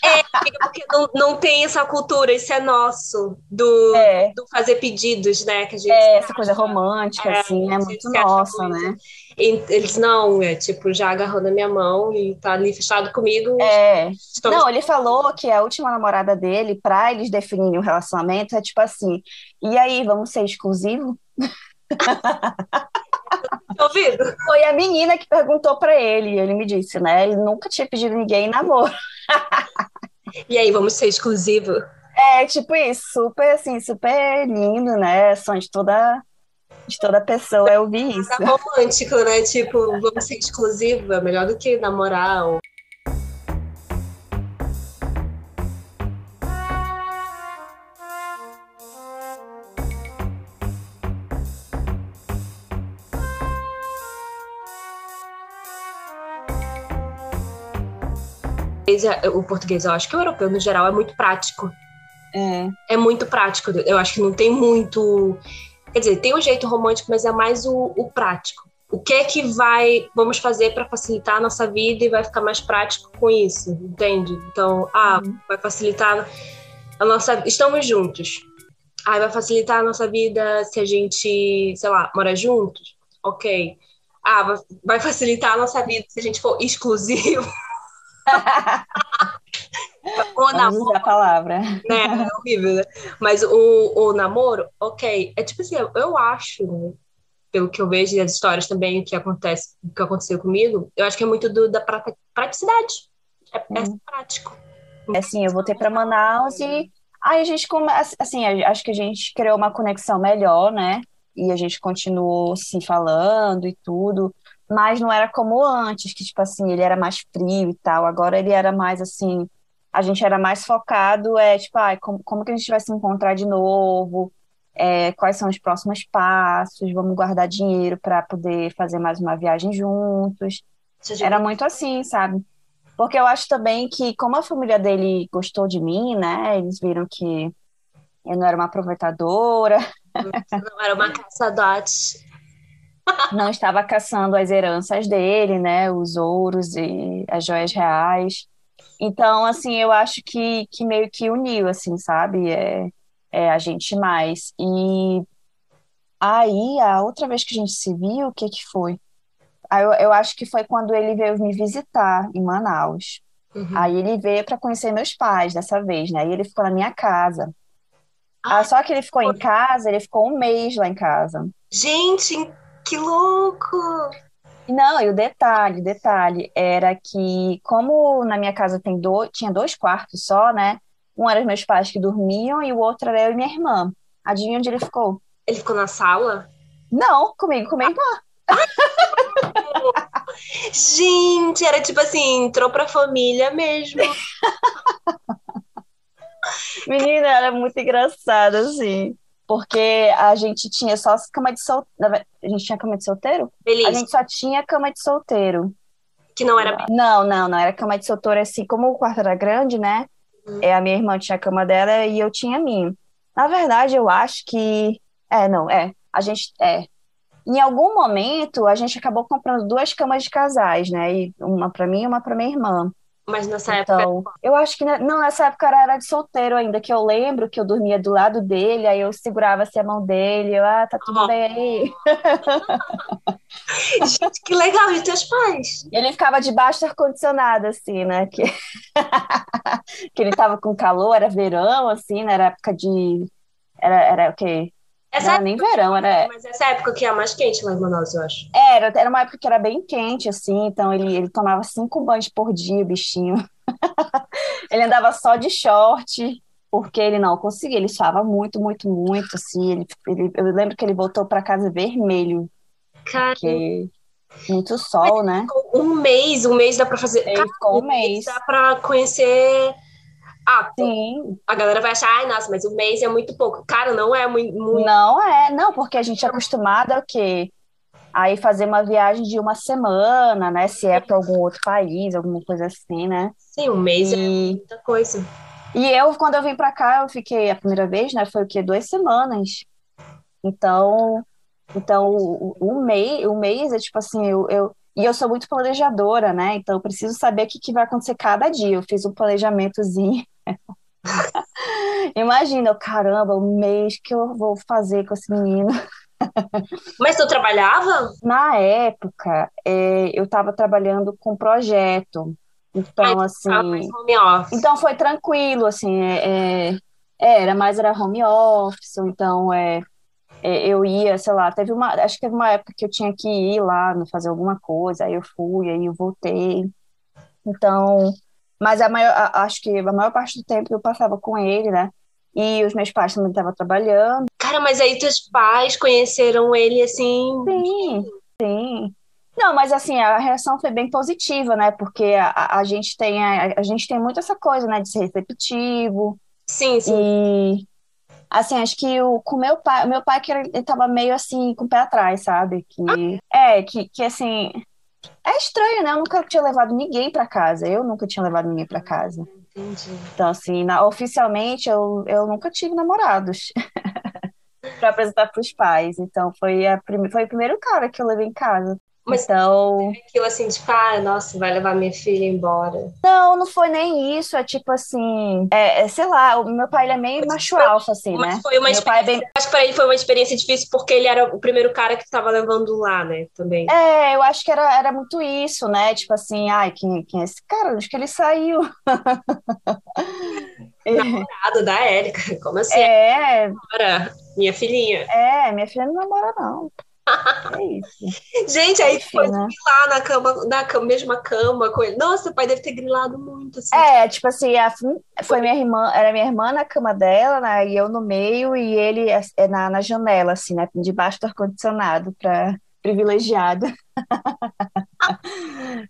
É, porque não, não tem essa cultura, isso é nosso, do, é. do fazer pedidos, né? Que a gente é, essa coisa romântica, é, assim, é muito nossa, né? Eles não, é tipo, já agarrou na minha mão e tá ali fechado comigo. É. Estamos... Não, ele falou que a última namorada dele, pra eles definirem o relacionamento, é tipo assim, e aí, vamos ser exclusivo? <laughs> ouvido? Foi a menina que perguntou para ele, ele me disse, né? Ele nunca tinha pedido ninguém em namoro. <laughs> e aí, vamos ser exclusivo? É, tipo isso, super assim, super lindo, né? Sonho de toda de toda pessoa é ouvir isso. É romântico, né? Tipo, vamos ser exclusivo, é melhor do que namorar. Ou... o português, eu acho que o europeu, no geral, é muito prático. É. É muito prático. Eu acho que não tem muito. Quer dizer, tem um jeito romântico, mas é mais o, o prático. O que é que vai, vamos fazer para facilitar a nossa vida e vai ficar mais prático com isso, entende? Então, ah, uhum. vai facilitar a nossa. Estamos juntos. Ah, vai facilitar a nossa vida se a gente, sei lá, mora juntos? Ok. Ah, vai facilitar a nossa vida se a gente for exclusivo. <laughs> <laughs> o namoro. a palavra. Né, é horrível, né? Mas o, o namoro, ok. É tipo assim, eu acho, né? pelo que eu vejo das histórias também, o que acontece, o que aconteceu comigo, eu acho que é muito do, da praticidade. É, é uhum. prático. É assim, eu voltei para Manaus e aí a gente começa, assim, acho que a gente criou uma conexão melhor, né? E a gente continuou se falando e tudo mas não era como antes, que, tipo assim, ele era mais frio e tal. Agora ele era mais assim, a gente era mais focado, é, tipo, ah, como, como que a gente vai se encontrar de novo? É, quais são os próximos passos? Vamos guardar dinheiro para poder fazer mais uma viagem juntos. Era muito assim, sabe? Porque eu acho também que, como a família dele gostou de mim, né? Eles viram que eu não era uma aproveitadora. Não era uma caçadora não estava caçando as heranças dele, né, os ouros e as joias reais. Então, assim, eu acho que, que meio que uniu, assim, sabe, é, é a gente mais. E aí, a outra vez que a gente se viu, o que que foi? Eu, eu acho que foi quando ele veio me visitar em Manaus. Uhum. Aí ele veio para conhecer meus pais dessa vez, né? E ele ficou na minha casa. Ah, ah, só que ele ficou em casa, ele ficou um mês lá em casa. Gente, que louco! Não, e o detalhe, detalhe, era que, como na minha casa tem do, tinha dois quartos só, né? Um era os meus pais que dormiam e o outro era eu e minha irmã. Adivinha onde ele ficou? Ele ficou na sala? Não, comigo, com minha irmã. Gente, era tipo assim, entrou pra família mesmo. <laughs> Menina, era muito engraçado, assim porque a gente tinha só cama de solteiro. A gente tinha cama de solteiro? Beleza. A gente só tinha cama de solteiro. Que não era. Não, não, não. Era cama de solteiro assim. Como o quarto era grande, né? Uhum. É, a minha irmã tinha a cama dela e eu tinha a minha. Na verdade, eu acho que. É, não, é. A gente. É. Em algum momento, a gente acabou comprando duas camas de casais, né? E uma para mim e uma para minha irmã. Mas nessa Então, época. eu acho que, não, nessa época eu era de solteiro ainda, que eu lembro que eu dormia do lado dele, aí eu segurava assim a mão dele, eu, ah, tá tudo bem aí. <laughs> Gente, que legal, e teus pais? Ele ficava debaixo do ar-condicionado, assim, né? Que... <laughs> que ele tava com calor, era verão, assim, né? Era época de. Era, era o quê? Essa era nem verão, era, Mas essa época que é a mais quente lá em Manaus, eu acho. era, era uma época que era bem quente, assim, então ele, ele tomava cinco banhos por dia, o bichinho. <laughs> Ele andava só de short, porque ele não conseguia, ele suava muito, muito, muito, assim. Ele, ele, eu lembro que ele voltou para casa vermelho, Cara, porque muito sol, né? um mês, um mês dá pra fazer. Ele ficou um mês. dá pra conhecer. Ah, Sim, a galera vai achar, ai, nossa, mas um mês é muito pouco. Cara, não é muito. muito... Não é, não, porque a gente é acostumado ao quê? Aí fazer uma viagem de uma semana, né? Se é para algum outro país, alguma coisa assim, né? Sim, um mês é E, muita coisa. e eu, quando eu vim para cá, eu fiquei a primeira vez, né? Foi o quê? Duas semanas. Então, então o mês, o mês é tipo assim, eu, eu, e eu sou muito planejadora, né? Então eu preciso saber o que, que vai acontecer cada dia. Eu fiz um planejamentozinho. <laughs> Imagina, caramba, o mês que eu vou fazer com esse menino. Mas tu trabalhava? Na época, é, eu estava trabalhando com projeto, então Ah, assim, home office. então foi tranquilo, assim, é, é, é, era mais era home office, então é, é, eu ia, sei lá, teve uma, acho que teve uma época que eu tinha que ir lá, né, fazer alguma coisa, aí eu fui, aí eu voltei, então, mas a maior, a- acho que a maior parte do tempo eu passava com ele, né? E os meus pais também estavam trabalhando. Cara, mas aí teus pais conheceram ele assim. Sim, sim. Não, mas assim, a reação foi bem positiva, né? Porque a, a- gente tem, a, a gente tem muito essa coisa, né, de ser receptivo. Sim, sim. E, assim, acho que o, com meu pai, o meu pai que era- ele tava meio assim, com o pé atrás, sabe? Que, é, que, que assim, é estranho, né? Eu nunca tinha levado ninguém pra casa. Eu nunca tinha levado ninguém pra casa. Entendi. Então, assim, na- oficialmente eu, eu nunca tive namorados <laughs> para apresentar para os pais. Então, foi, a foi o primeiro cara que eu levei em casa. Mas Então, aquilo assim, tipo, ah, nossa, vai levar minha filha embora. não, não foi nem isso. É tipo assim, é, é, sei lá, o meu pai ele é meio macho alfa, assim, né? foi uma Meu é bem. Acho que para ele foi uma experiência difícil porque ele era o primeiro cara que estava levando lá, né? Também. É, eu acho que era, era muito isso, né? Tipo assim, ai, quem, quem é esse cara? Onde que ele saiu? <laughs> Namorado da Érica. Como assim? É, Agora, minha filhinha. é, minha filha não namora, não. É isso. Gente, aí foi né? lá na cama, na cama, mesma cama com ele. Nossa, o pai deve ter grilado muito, assim. É, tipo assim, a- foi minha irmã, era minha irmã na cama dela, né, e eu no meio, e ele é, na, na janela, assim, né, debaixo do ar-condicionado, para privilegiado. <laughs>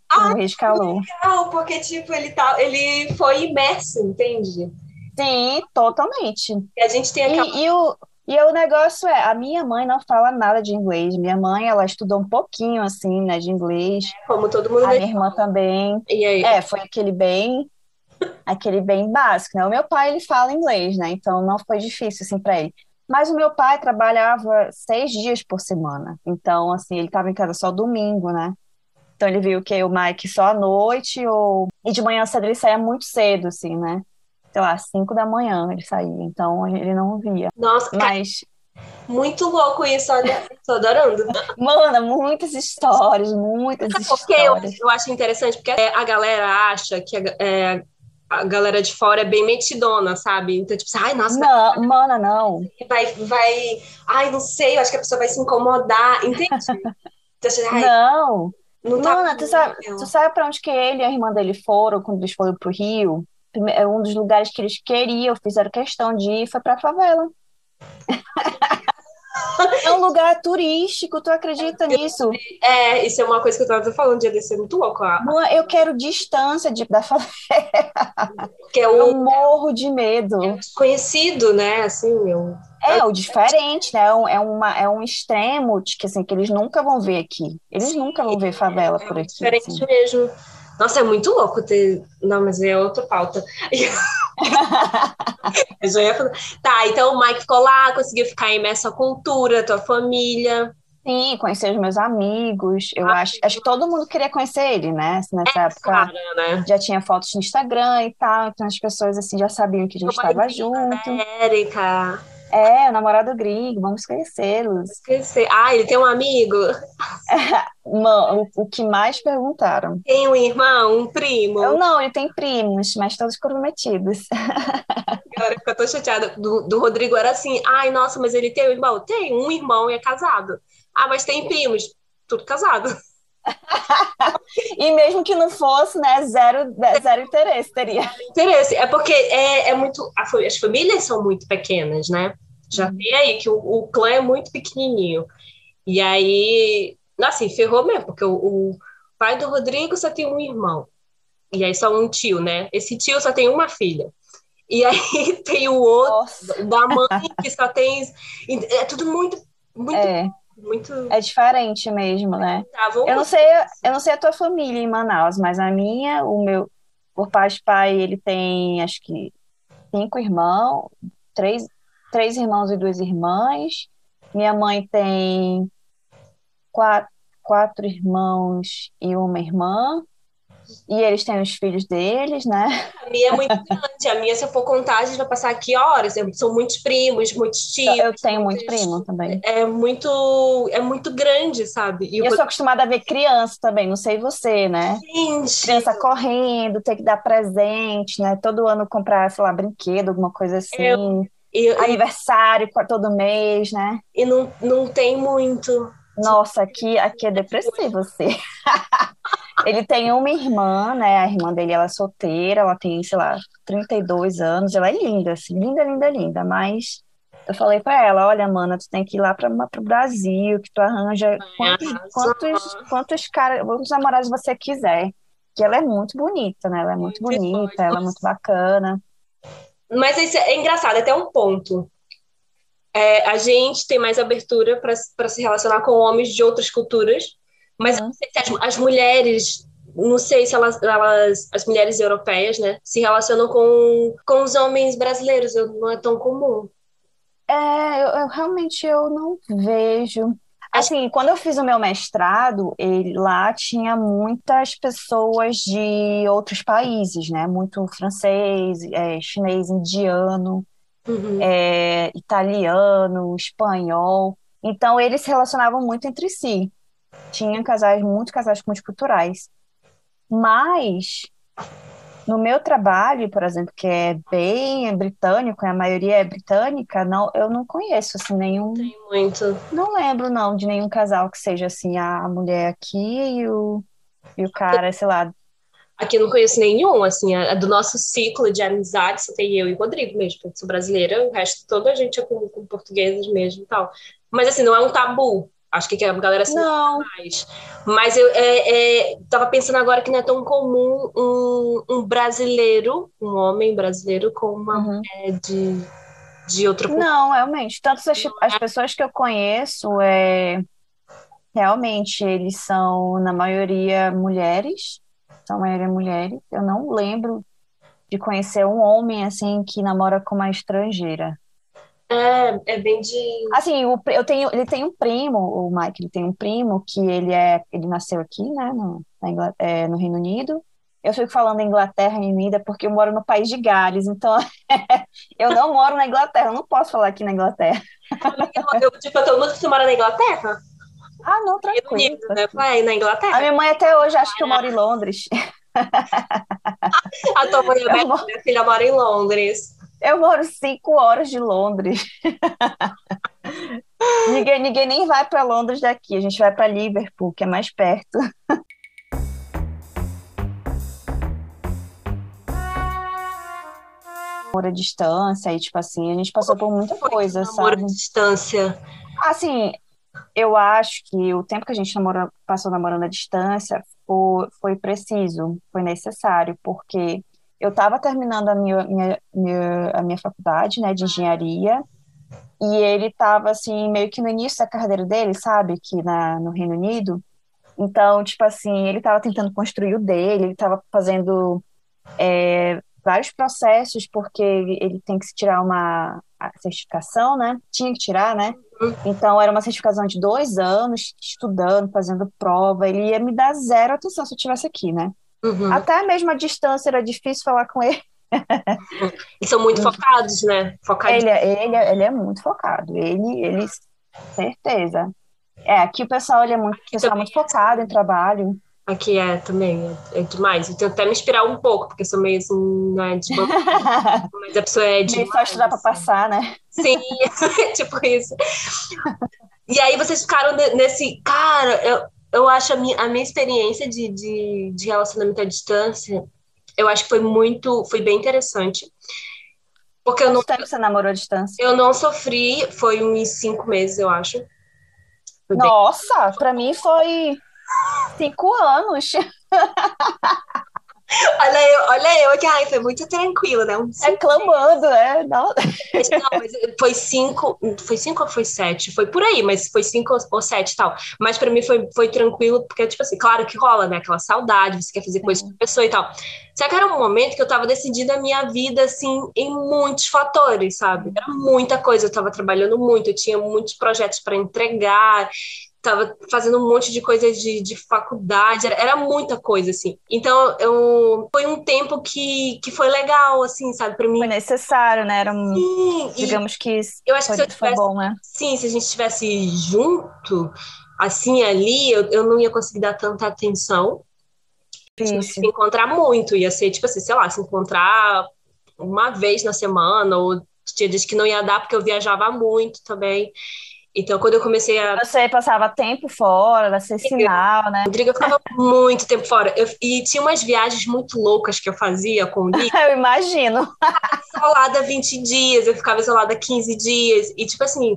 Ah, de calor. Não, porque, tipo, ele, tá, ele foi imerso, entende? Sim, totalmente. E a gente tem aquela. E, e o, e o negócio é, a minha mãe não fala nada de inglês. Minha mãe, ela estudou um pouquinho, assim, né, de inglês. Como todo mundo A minha irmã também. E aí? É, foi aquele bem, aquele bem básico, né? O meu pai, ele fala inglês, né? Então não foi difícil, assim, para ele. Mas o meu pai trabalhava seis dias por semana. Então, assim, ele estava em casa só domingo, né? Então ele viu que o Mike só à noite ou... E de manhã cedo ele saía muito cedo, assim, né? Sei lá, cinco da manhã ele saía. Então ele não via. Nossa, cara, Mas, muito louco isso, olha. Tô adorando. mano, muitas histórias, muitas Sabe quê? Eu, histórias. eu acho interessante, porque é, a galera acha que a, é, a galera de fora é bem metidona, sabe? Então, tipo, ai, nossa, Não, mana, não. vai, vai. Ai, não sei, eu acho que a pessoa vai se incomodar, entende? Então, Não. não tá. Mana, tu sabe, tu sabe pra onde que ele e a irmã dele foram quando eles foram pro Rio? É um dos lugares que eles queriam, fizeram questão de ir, foi pra favela. É um lugar turístico, tu acredita nisso? É, isso é uma coisa que eu tava falando um desse, é muito louco. Mano, Eu quero distância de, da favela. Porque é Eu o morro de medo. conhecido, né? Assim, eu. É o diferente, né? É um, é uma, é um extremo de que, assim, que eles nunca vão ver aqui. Eles nunca vão ver favela por É aqui. diferente assim. mesmo. Nossa, é muito louco ter. Não, mas é outra pauta. <laughs> Eu já ia falar. Tá, então o Mike ficou lá, conseguiu ficar imerso à cultura, tua família. Sim, conhecer os meus amigos. Eu Ah, acho, acho que todo mundo queria conhecer ele, né? Assim, Nessa época Claro, né? já tinha fotos no Instagram e tal, então as pessoas assim já sabiam que a gente estava Imagina, junto. né, Érica. É, o namorado gringo, vamos conhecê-los. Esqueci. Ah, ele tem um amigo? <laughs> Mano, o, o que mais perguntaram? Tem um irmão, um primo? Eu não, ele tem primos, mas todos comprometidos. <laughs> Agora eu tô chateada. Do, do Rodrigo era assim, ai, nossa, mas ele tem um irmão? Tem, um irmão e é casado. Ah, mas tem primos? Tudo casado. E mesmo que não fosse, né, zero, zero interesse teria. Interesse. É porque é, é muito. As famílias são muito pequenas, né? Já Uhum. tem aí que o, o clã é muito pequenininho. E aí, assim, ferrou mesmo, porque o, o pai do Rodrigo só tem um irmão. E aí só um tio, né? Esse tio só tem uma filha. E aí <laughs> tem o outro Nossa, da mãe que só tem. É tudo muito, muito, é, muito. é diferente mesmo, né? Eu não sei, eu não sei a tua família em Manaus, mas a minha, o meu, por parte de pai, ele tem acho que cinco irmãos, três, três irmãos e duas irmãs. Minha mãe tem quatro, quatro irmãos e uma irmã. E eles têm os filhos deles, né? A minha é muito <laughs> grande. A minha, se eu for contar, a gente vai passar aqui horas. São muitos primos, muitos tios. Eu tenho muito muitos- primo também. É muito, é muito grande, sabe? E E eu sou acostumada a ver criança também, não sei você, né? gente, Criança correndo, ter que dar presente, né? Todo ano comprar, sei lá, brinquedo, alguma coisa assim. Eu- e, e- Aniversário todo mês, né? e não, não tem muito. Nossa, aqui, aqui é depressivo você. <laughs> Ele tem uma irmã, né? A irmã dele, ela é solteira, ela tem, sei lá, 32 anos, ela é linda, assim, linda, linda, linda, mas eu falei pra ela, olha, mana, tu tem que ir lá pra, pro Brasil, que tu arranja quantos, quantos, quantos caras, quantos namorados você quiser, que ela é muito bonita, né? Ela é muito Muito bonita, ela é muito bacana. Mas isso é engraçado, até um ponto. É, a gente tem mais abertura para se relacionar com homens de outras culturas, mas eu não sei se as, as mulheres, não sei se elas, elas, as mulheres europeias, né, se relacionam com, com os homens brasileiros, não é tão comum. É, eu, eu realmente eu não vejo. Assim, quando eu fiz o meu mestrado, ele, lá tinha muitas pessoas de outros países, né? Muito francês, é, chinês, indiano, Uhum. é, italiano, espanhol. Então, eles se relacionavam muito entre si. Tinha casais, muitos casais multiculturais. Mas, no meu trabalho, por exemplo, que é bem britânico, a maioria é britânica, não, eu não conheço assim nenhum, Tem muito. não lembro não de nenhum casal que seja assim a mulher aqui e o e o cara, sei lá, Aqui eu não conheço nenhum, assim, a, a do nosso ciclo de amizade só tem eu e o Rodrigo mesmo, porque eu sou brasileira, o resto toda a gente é com, com portugueses mesmo e tal. Mas assim, não é um tabu. Acho que a galera se não, mais. Mas eu é, é, tava pensando agora que não é tão comum um, um brasileiro, um homem brasileiro com uma uhum. mulher de, de cultura. Não, realmente. Tanto as, as pessoas que eu conheço, é, realmente eles são, na maioria, mulheres. São a maioria mulheres. Eu não lembro de conhecer um homem assim que namora com uma estrangeira. É, é bem de. Assim, o, eu tenho, ele tem um primo, o Mike, ele tem um primo que ele é, ele nasceu aqui, né, no, Ingl- é, no Reino Unido. Eu fico falando Inglaterra, Unido, é porque eu moro no país de Gales, então <laughs> eu não moro na Inglaterra, eu não posso falar aqui na Inglaterra. Eu pra todo mundo que você mora na Inglaterra. Ah, não, tranquilo. Unido, né? Vai na A Inglaterra. minha mãe até hoje acha que eu moro em Londres. <laughs> A tua mãe, <laughs> a minha, minha filha mora em Londres. Eu moro cinco horas de Londres. <laughs> Ninguém, ninguém nem vai para Londres daqui, a gente vai para Liverpool, que é mais perto. <laughs> Namoro à distância, aí, tipo assim, a gente passou por muita coisa, namoro sabe? à distância. Assim, eu acho que o tempo que a gente namorou, passou namorando à distância foi, foi preciso, foi necessário, porque eu estava terminando a minha, minha, minha- a minha faculdade, né, de engenharia, e ele estava, assim, meio que no início da carreira dele, sabe, aqui na, no Reino Unido. Então, tipo assim, ele estava tentando construir o dele, ele estava fazendo, é, vários processos, porque ele tem que tirar uma certificação, né? Tinha que tirar, né? Uhum. Então era uma certificação de dois anos, estudando, fazendo prova. Ele ia me dar zero atenção se eu estivesse aqui, né? Uhum. Até mesmo a distância era difícil falar com ele. <laughs> E são muito focados, né? Focados. Ele, é, ele, é, ele é muito focado. Ele, ele, certeza. É, aqui o pessoal ele é muito, pessoal é muito focado em trabalho. Aqui é também, é, é demais. Eu tenho até me inspirar um pouco, porque sou meio assim, né, de <laughs> mas a pessoa é. Meio só estudar para passar, né? Sim, <laughs> tipo isso. E aí vocês ficaram nesse. Cara, eu, eu acho a minha, a minha experiência de, de, de relacionamento à distância, eu acho que foi muito. Foi bem interessante. Porque eu não. tempo você namorou à distância? Eu não sofri, foi uns cinco meses, eu acho. Nossa, para mim foi Cinco anos. <laughs> <laughs> Olha eu, olha eu aqui, ai, foi muito tranquilo, né? Um Reclamando, é, né? Não. não, mas foi cinco, foi cinco ou foi sete? Foi por aí, mas foi cinco ou sete e tal. Mas para mim foi, foi tranquilo, porque, tipo assim, claro que rola, né? Aquela saudade, você quer fazer coisas com a pessoa e tal. Só que era um momento que eu tava decidida a minha vida, assim, em muitos fatores, sabe? Era muita coisa, eu tava trabalhando muito, eu tinha muitos projetos para entregar, tava fazendo um monte de coisas de, de faculdade, era, era, muita coisa, assim. Então, eu, foi um tempo que, que foi legal, assim, sabe, para mim. Foi necessário, né? Era um, sim, digamos que eu acho que se eu tivesse, bom, né? Sim, se a gente estivesse junto, assim, ali, eu, eu não ia conseguir dar tanta atenção. Ia se encontrar muito, ia ser, tipo assim, sei lá, se encontrar uma vez na semana, ou tinha dias que não ia dar porque eu viajava muito também. Então, quando eu comecei a. Você passava tempo fora, ser sinal, né? Rodrigo, eu ficava <laughs> muito tempo fora. Eu, e tinha umas viagens muito loucas que eu fazia com o Nick. <laughs> eu imagino. isolada 20 dias, eu ficava isolada 15 dias. E, tipo assim,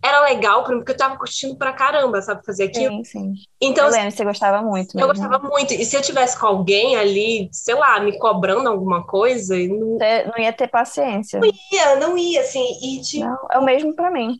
era legal pra mim, porque eu tava curtindo pra caramba, sabe, fazer aquilo. Sim, sim. Então, eu lembro, você gostava muito. Mesmo. Eu gostava muito. E se eu tivesse com alguém ali, sei lá, me cobrando alguma coisa. Não, você não ia ter paciência. Não ia, não ia, assim. E, tipo... Não, é o mesmo pra mim.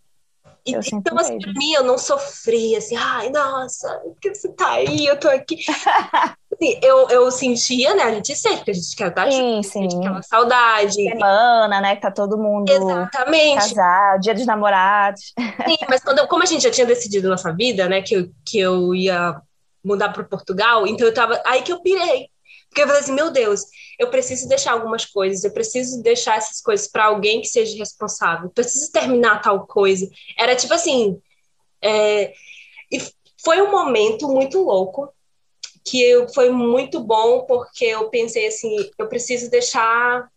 E, então, assim, pra mim, eu não sofri, assim, ai, nossa, por que você tá aí? Eu tô aqui. <laughs> assim, eu, eu sentia, né? A gente sente, porque a gente quer estar sim, sim. aquela saudade. Semana, né? Que tá todo mundo Exatamente. casado, dia dos namorados. Sim, mas quando, como a gente já tinha decidido nossa vida, né? Que eu, que eu ia mudar para Portugal, então eu tava. Aí que eu pirei. Porque eu falei assim, meu Deus, eu preciso deixar algumas coisas, eu preciso deixar essas coisas para alguém que seja responsável, eu preciso terminar tal coisa. Era tipo assim. É, e foi um momento muito louco, que eu, foi muito bom, porque eu pensei assim: eu preciso deixar.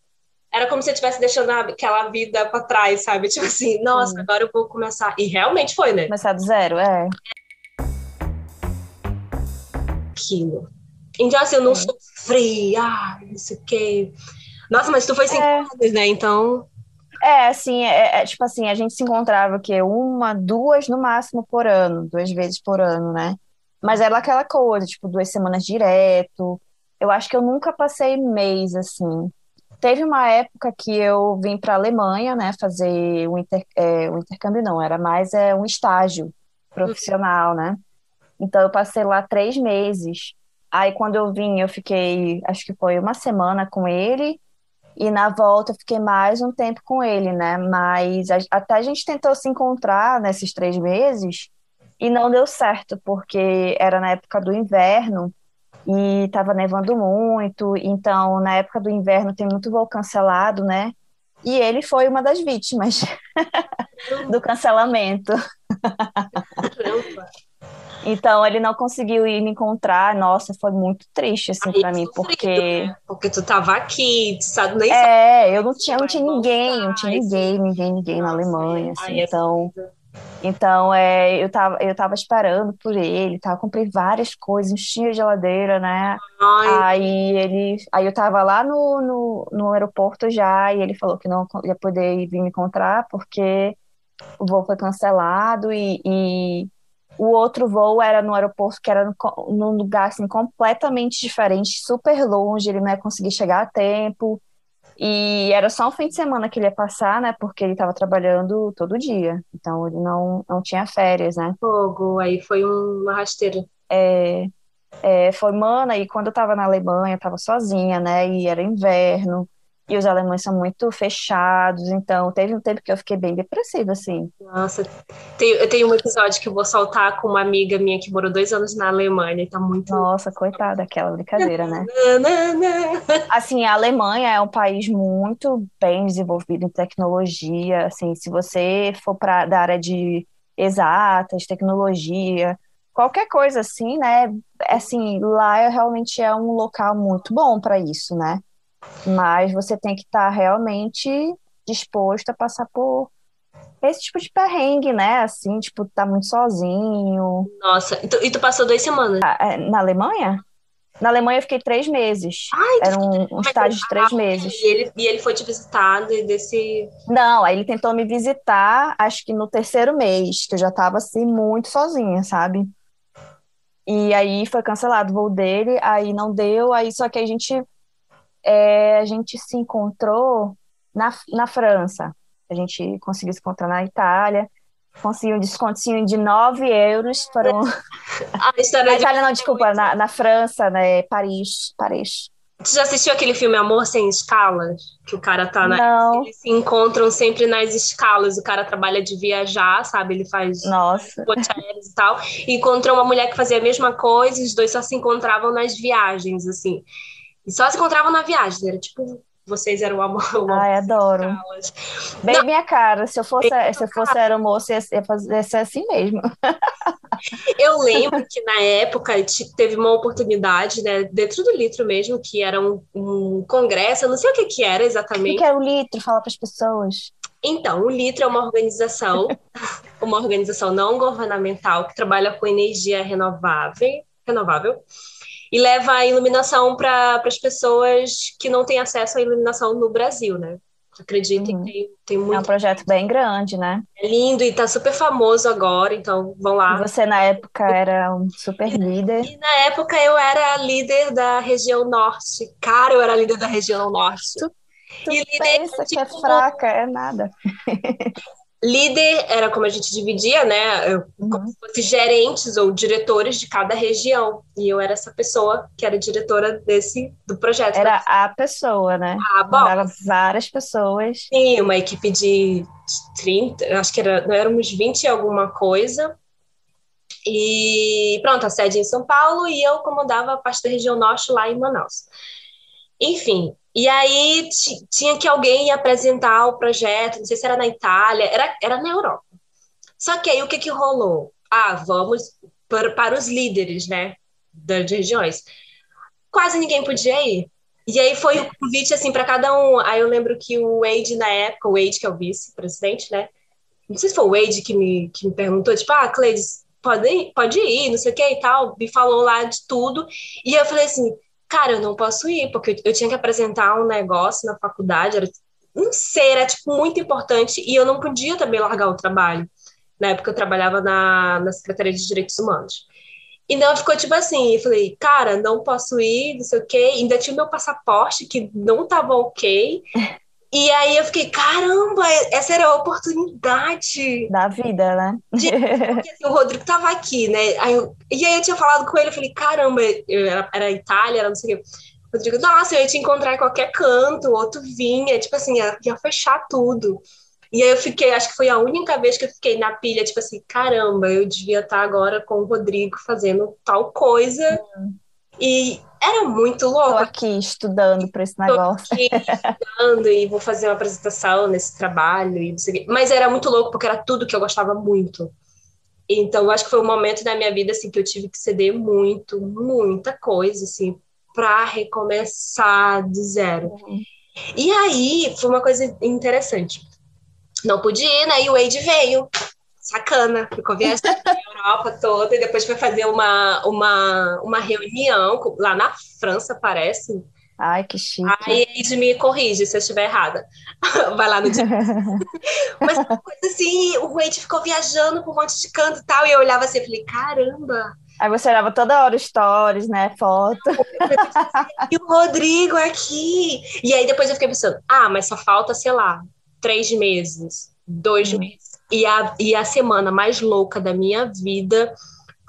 Era como se eu estivesse deixando aquela vida para trás, sabe? Tipo assim, nossa, Sim. agora eu vou começar. E realmente foi, né? Começar do zero, é. Aquilo. Então, assim, eu não sofri, ah, não sei o quê. Nossa, mas tu foi cinco é. anos, né? Então. É, assim, é, é, tipo assim, a gente se encontrava que uma, duas no máximo por ano, duas vezes por ano, né? Mas era aquela coisa, tipo, duas semanas direto. Eu acho que eu nunca passei mês assim. Teve uma época que eu vim para a Alemanha, né, fazer o, inter, é, o intercâmbio, não, era mais é, um estágio profissional, né? Então eu passei lá três meses. Aí quando eu vim, eu fiquei, acho que foi uma semana com ele, e na volta eu fiquei mais um tempo com ele, né? Mas a, até a gente tentou se encontrar nesses três meses e não deu certo, porque era na época do inverno e estava nevando muito, então na época do inverno tem muito voo cancelado, né? E ele foi uma das vítimas <laughs> do cancelamento. Então ele não conseguiu ir me encontrar. Nossa, foi muito triste assim para mim, porque né? porque tu tava aqui, tu sabe nem É, eu não tinha, não tinha ninguém, não tinha ninguém, ninguém, ninguém na Alemanha, assim, então então, é, eu tava, eu tava esperando por ele, tava, comprei várias coisas, enchia a geladeira, né? Ai. Aí ele, aí eu tava lá no, no, no aeroporto já, e ele falou que não ia poder vir me encontrar, porque o voo foi cancelado e, e o outro voo era no aeroporto que era num lugar assim completamente diferente, super longe, ele não ia conseguir chegar a tempo. E era só um fim de semana que ele ia passar, né? Porque ele estava trabalhando todo dia. Então ele não, não tinha férias, né? Fogo, aí foi uma rasteira. É, é, foi, mana, e quando eu estava na Alemanha, eu tava sozinha, né? E era inverno. E os alemães são muito fechados, então teve um tempo que eu fiquei bem depressiva, assim. Nossa, tem, eu tenho um episódio que eu vou soltar com uma amiga minha que morou dois anos na Alemanha e tá muito. Nossa, coitada, aquela brincadeira, né? <laughs> assim, a Alemanha é um país muito bem desenvolvido em tecnologia, assim, se você for para da área de exatas, tecnologia, qualquer coisa assim, né? Assim, lá realmente é um local muito bom para isso, né? Mas você tem que estar tá realmente disposto a passar por esse tipo de perrengue, né? Assim, tipo, tá muito sozinho. Nossa, e tu, e tu passou duas semanas? Ah, é, na Alemanha? Na Alemanha eu fiquei três meses. Ai, Era um, um estágio de três meses. E ele, e ele foi te visitar desse. Não, aí ele tentou me visitar, acho que no terceiro mês, que eu já tava assim, muito sozinha, sabe? E aí foi cancelado o voo dele, aí não deu, aí só que a gente é, a gente se encontrou na, na França. A gente conseguiu se encontrar na Itália, conseguiu um descontinho de 9 euros para um... <laughs> A história na Itália, de... não, desculpa, na, na França, né? Paris, Paris. Você já assistiu aquele filme Amor Sem Escalas? Que o cara tá na. Não. Eles se encontram sempre nas escalas. O cara trabalha de viajar, sabe? Ele faz Nossa. e tal. E encontrou uma mulher que fazia a mesma coisa, os dois só se encontravam nas viagens, assim. E só se encontravam na viagem, era tipo, vocês eram o amor. Ai, adoro. Bem Não. minha cara, se eu fosse, se eu fosse aeromoça, ia, ia fazer ser assim mesmo. <laughs> Eu lembro que na época teve uma oportunidade, né, dentro do Litro mesmo, que era um, um congresso, eu não sei o que que era exatamente. O que era o Litro? Fala para as pessoas. Então, o Litro é uma organização, <laughs> uma organização não governamental que trabalha com energia renovável, renovável e leva a iluminação para as pessoas que não têm acesso à iluminação no Brasil, né? Acreditem, uhum. tem, tem muito. É um projeto bem grande, né? É lindo e está super famoso agora, então vão lá. E você, na época, era um super líder. E na época eu era líder da região norte. Cara, eu era líder da região norte. Tu, tu e pensa que é tipo, fraca, é nada. <laughs> Líder era como a gente dividia, né? Como uhum. se fosse gerentes ou diretores de cada região. E eu era essa pessoa que era diretora desse do projeto. Era a pessoa, né? Ah, bom. Mandava várias pessoas. Sim, uma equipe de 30, acho que era, éramos 20 e alguma coisa. E pronto, a sede em São Paulo e eu comandava a parte da região norte lá em Manaus. Enfim, e aí tinha que alguém apresentar o projeto, não sei se era na Itália, era, era na Europa. Só que aí o que, que rolou? Ah, vamos para, para os líderes, né, das regiões. Quase ninguém podia ir. E aí foi o convite, assim, para cada um. Aí eu lembro que o Wade, na época, o Wade, que é o vice-presidente, né, não sei se foi o Wade que me, que me perguntou, tipo, ah, Cleides, pode pode ir, não sei o que e tal, me falou lá de tudo. E eu falei assim, cara, eu não posso ir, porque eu tinha que apresentar um negócio na faculdade, era, não sei, era tipo muito importante, e eu não podia também largar o trabalho. Na época eu trabalhava na, na Secretaria de Direitos Humanos. Então ficou tipo assim, eu falei, cara, não posso ir, não sei o quê. Ainda tinha meu passaporte que não tava ok. E aí eu fiquei, caramba, essa era a oportunidade. Da vida, né? De, <laughs> porque, assim, o Rodrigo tava aqui, né? Aí eu, e aí eu tinha falado com ele, eu falei, caramba, eu, era, era Itália, era não sei o quê. O Rodrigo, nossa, eu ia te encontrar em qualquer canto, outro vinha, tipo assim, ia, ia fechar tudo. E aí eu fiquei, acho que foi a única vez que eu fiquei na pilha, tipo assim, caramba, eu devia estar agora com o Rodrigo fazendo tal coisa. Uhum. E era muito louco. Estou aqui estudando para esse negócio. Estou aqui estudando e vou fazer uma apresentação nesse trabalho. E Mas era muito louco porque era tudo que eu gostava muito. Então, acho que foi um momento da minha vida assim que eu tive que ceder muito, muita coisa assim para recomeçar de zero. Uhum. E aí foi uma coisa interessante. Não pude ir, né? E o Wade veio sacana, ficou viajando a Europa toda e depois foi fazer uma, uma, uma reunião lá na França, parece. Ai, que chique. Aí Ed me corrige se eu estiver errada. <laughs> Vai lá no dia. <laughs> Mas uma coisa assim, o Wade ficou viajando por um monte de canto e tal, e eu olhava assim e falei, caramba. Aí você olhava toda hora stories, né, foto. <laughs> e o Rodrigo aqui. E aí depois eu fiquei pensando, ah, mas só falta, sei lá, três meses, dois hum. meses. E a, e a semana mais louca da minha vida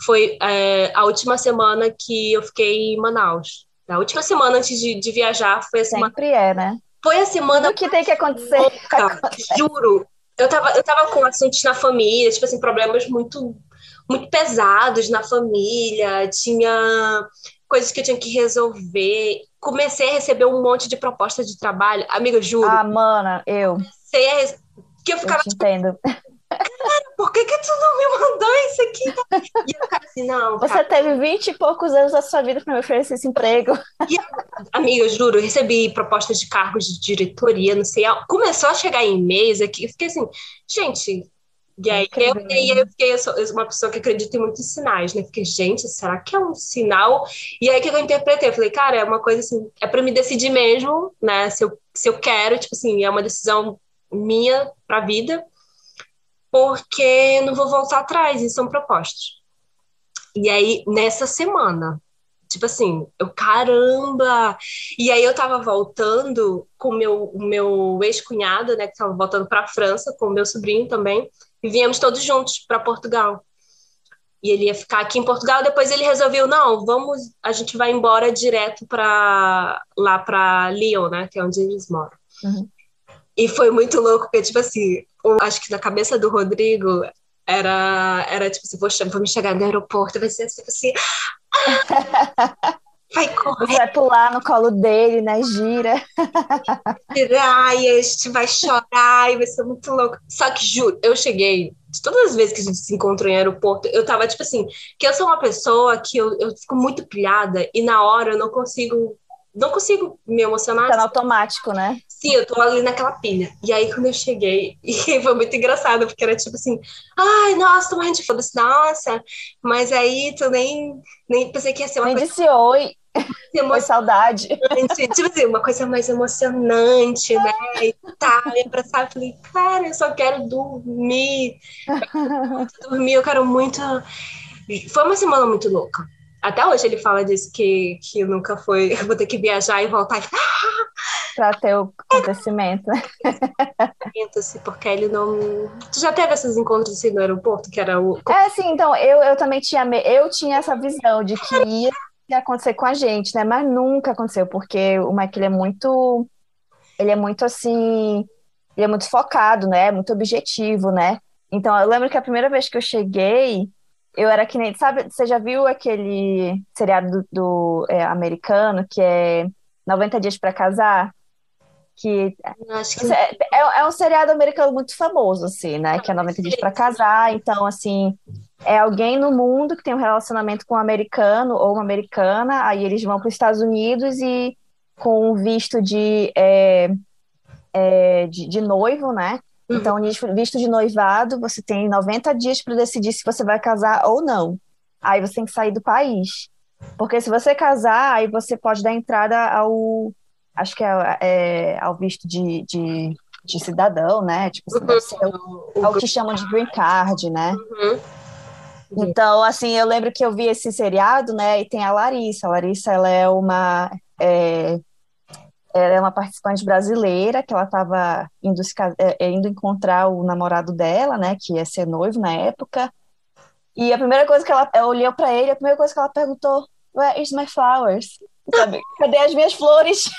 foi é, a última semana que eu fiquei em Manaus. A última semana antes de, de viajar foi a Sempre semana. é, né? Foi a semana. O que tem que acontecer? Louca, juro. Eu tava, eu tava com assuntos na família, tipo assim, problemas muito, muito pesados na família, tinha coisas que eu tinha que resolver. Comecei a receber um monte de propostas de trabalho. Amiga, juro. Ah, mana, eu. Comecei a... Que eu ficava eu tipo, entendo. Cara, por que, que tu não me mandou isso aqui? E eu ficava assim, não. Você cara. teve vinte e poucos anos da sua vida para me oferecer esse emprego. E, amiga, eu juro, eu recebi propostas de cargos de diretoria, não sei. Começou a chegar em e-mails aqui, eu fiquei assim, gente. E aí, eu, e aí eu fiquei eu sou uma pessoa que acredita em muitos sinais, né? Fiquei, gente, será que é um sinal? E aí, o que eu interpretei? Eu falei, cara, é uma coisa assim, é para me decidir mesmo, né? Se eu, se eu quero, tipo assim, é uma decisão minha para a vida porque não vou voltar atrás, e são propostas. E aí, nessa semana, tipo assim, eu, caramba! E aí eu tava voltando com meu, meu ex-cunhado, né, que tava voltando para a França, com meu sobrinho também, e viemos todos juntos para Portugal. E ele ia ficar aqui em Portugal, depois ele resolveu, não, vamos, a gente vai embora direto para lá para Lyon, né, que é onde eles moram. Uhum. E foi muito louco, porque, tipo assim, acho que na cabeça do Rodrigo era, era tipo assim, poxa, vamos chegar no aeroporto, vai ser tipo assim. Ah, vai correr. Você vai pular no colo dele, né? Gira. E a gente vai chorar, e vai ser muito louco. Só que, juro, eu cheguei, de todas as vezes que a gente se encontrou em aeroporto, eu tava, tipo assim, que eu sou uma pessoa que eu, eu fico muito pilhada, e na hora eu não consigo não consigo me emocionar. Tá no automático, né? Sim, eu tô ali naquela pilha. E aí, quando eu cheguei, <laughs> e foi muito engraçado, porque era tipo assim, ai, nossa, tô morrendo de foda nossa, mas aí tu nem, nem pensei que ia ser uma nem coisa... disse oi. Foi saudade. <laughs> Tipo assim, uma coisa mais emocionante, né? E tal. E abraçar, eu falei, cara, eu só quero dormir. <laughs> Eu dormir, eu quero muito. Foi uma semana muito louca. Até hoje ele fala disso, que, que nunca foi. <laughs> Eu vou ter que viajar e voltar. Para ter o acontecimento, né? Assim, porque ele não. Tu já teve esses encontros assim no aeroporto, que era o. É, sim, então, eu, eu também tinha. Eu tinha essa visão de que ia, ia acontecer com a gente, né? Mas nunca aconteceu, porque o Mike ele é muito. Ele é muito assim. Ele é muito focado, né? Muito objetivo, né? Então, eu lembro que a primeira vez que eu cheguei, eu era que nem, sabe, você já viu aquele seriado do, do é, americano que é 90 dias para casar? Que, que... É, é, é, um seriado americano muito famoso, assim, né? Que é 90 dias para casar. Então, assim, é alguém no mundo que tem um relacionamento com um americano ou uma americana, aí eles vão para os Estados Unidos e com visto de, é, é, de, de noivo, né? Uhum. Então, visto de noivado, você tem 90 dias para decidir se você vai casar ou não. Aí você tem que sair do país. Porque se você casar, aí você pode dar entrada ao. Acho que é, é ao visto de, de, de, cidadão, né? Tipo, assim, deve ser o, que chamam de green card, né? Uhum. Então, assim, eu lembro que eu vi esse seriado, né? E tem a Larissa. A Larissa, ela é uma. É, ela é uma participante brasileira que ela estava indo, é, é, indo encontrar o namorado dela, né, que ia ser noivo na época. E a primeira coisa que ela, ela olhou para ele, a primeira coisa que ela perguntou, Where is my flowers? Sabe? <laughs> Cadê as minhas flores?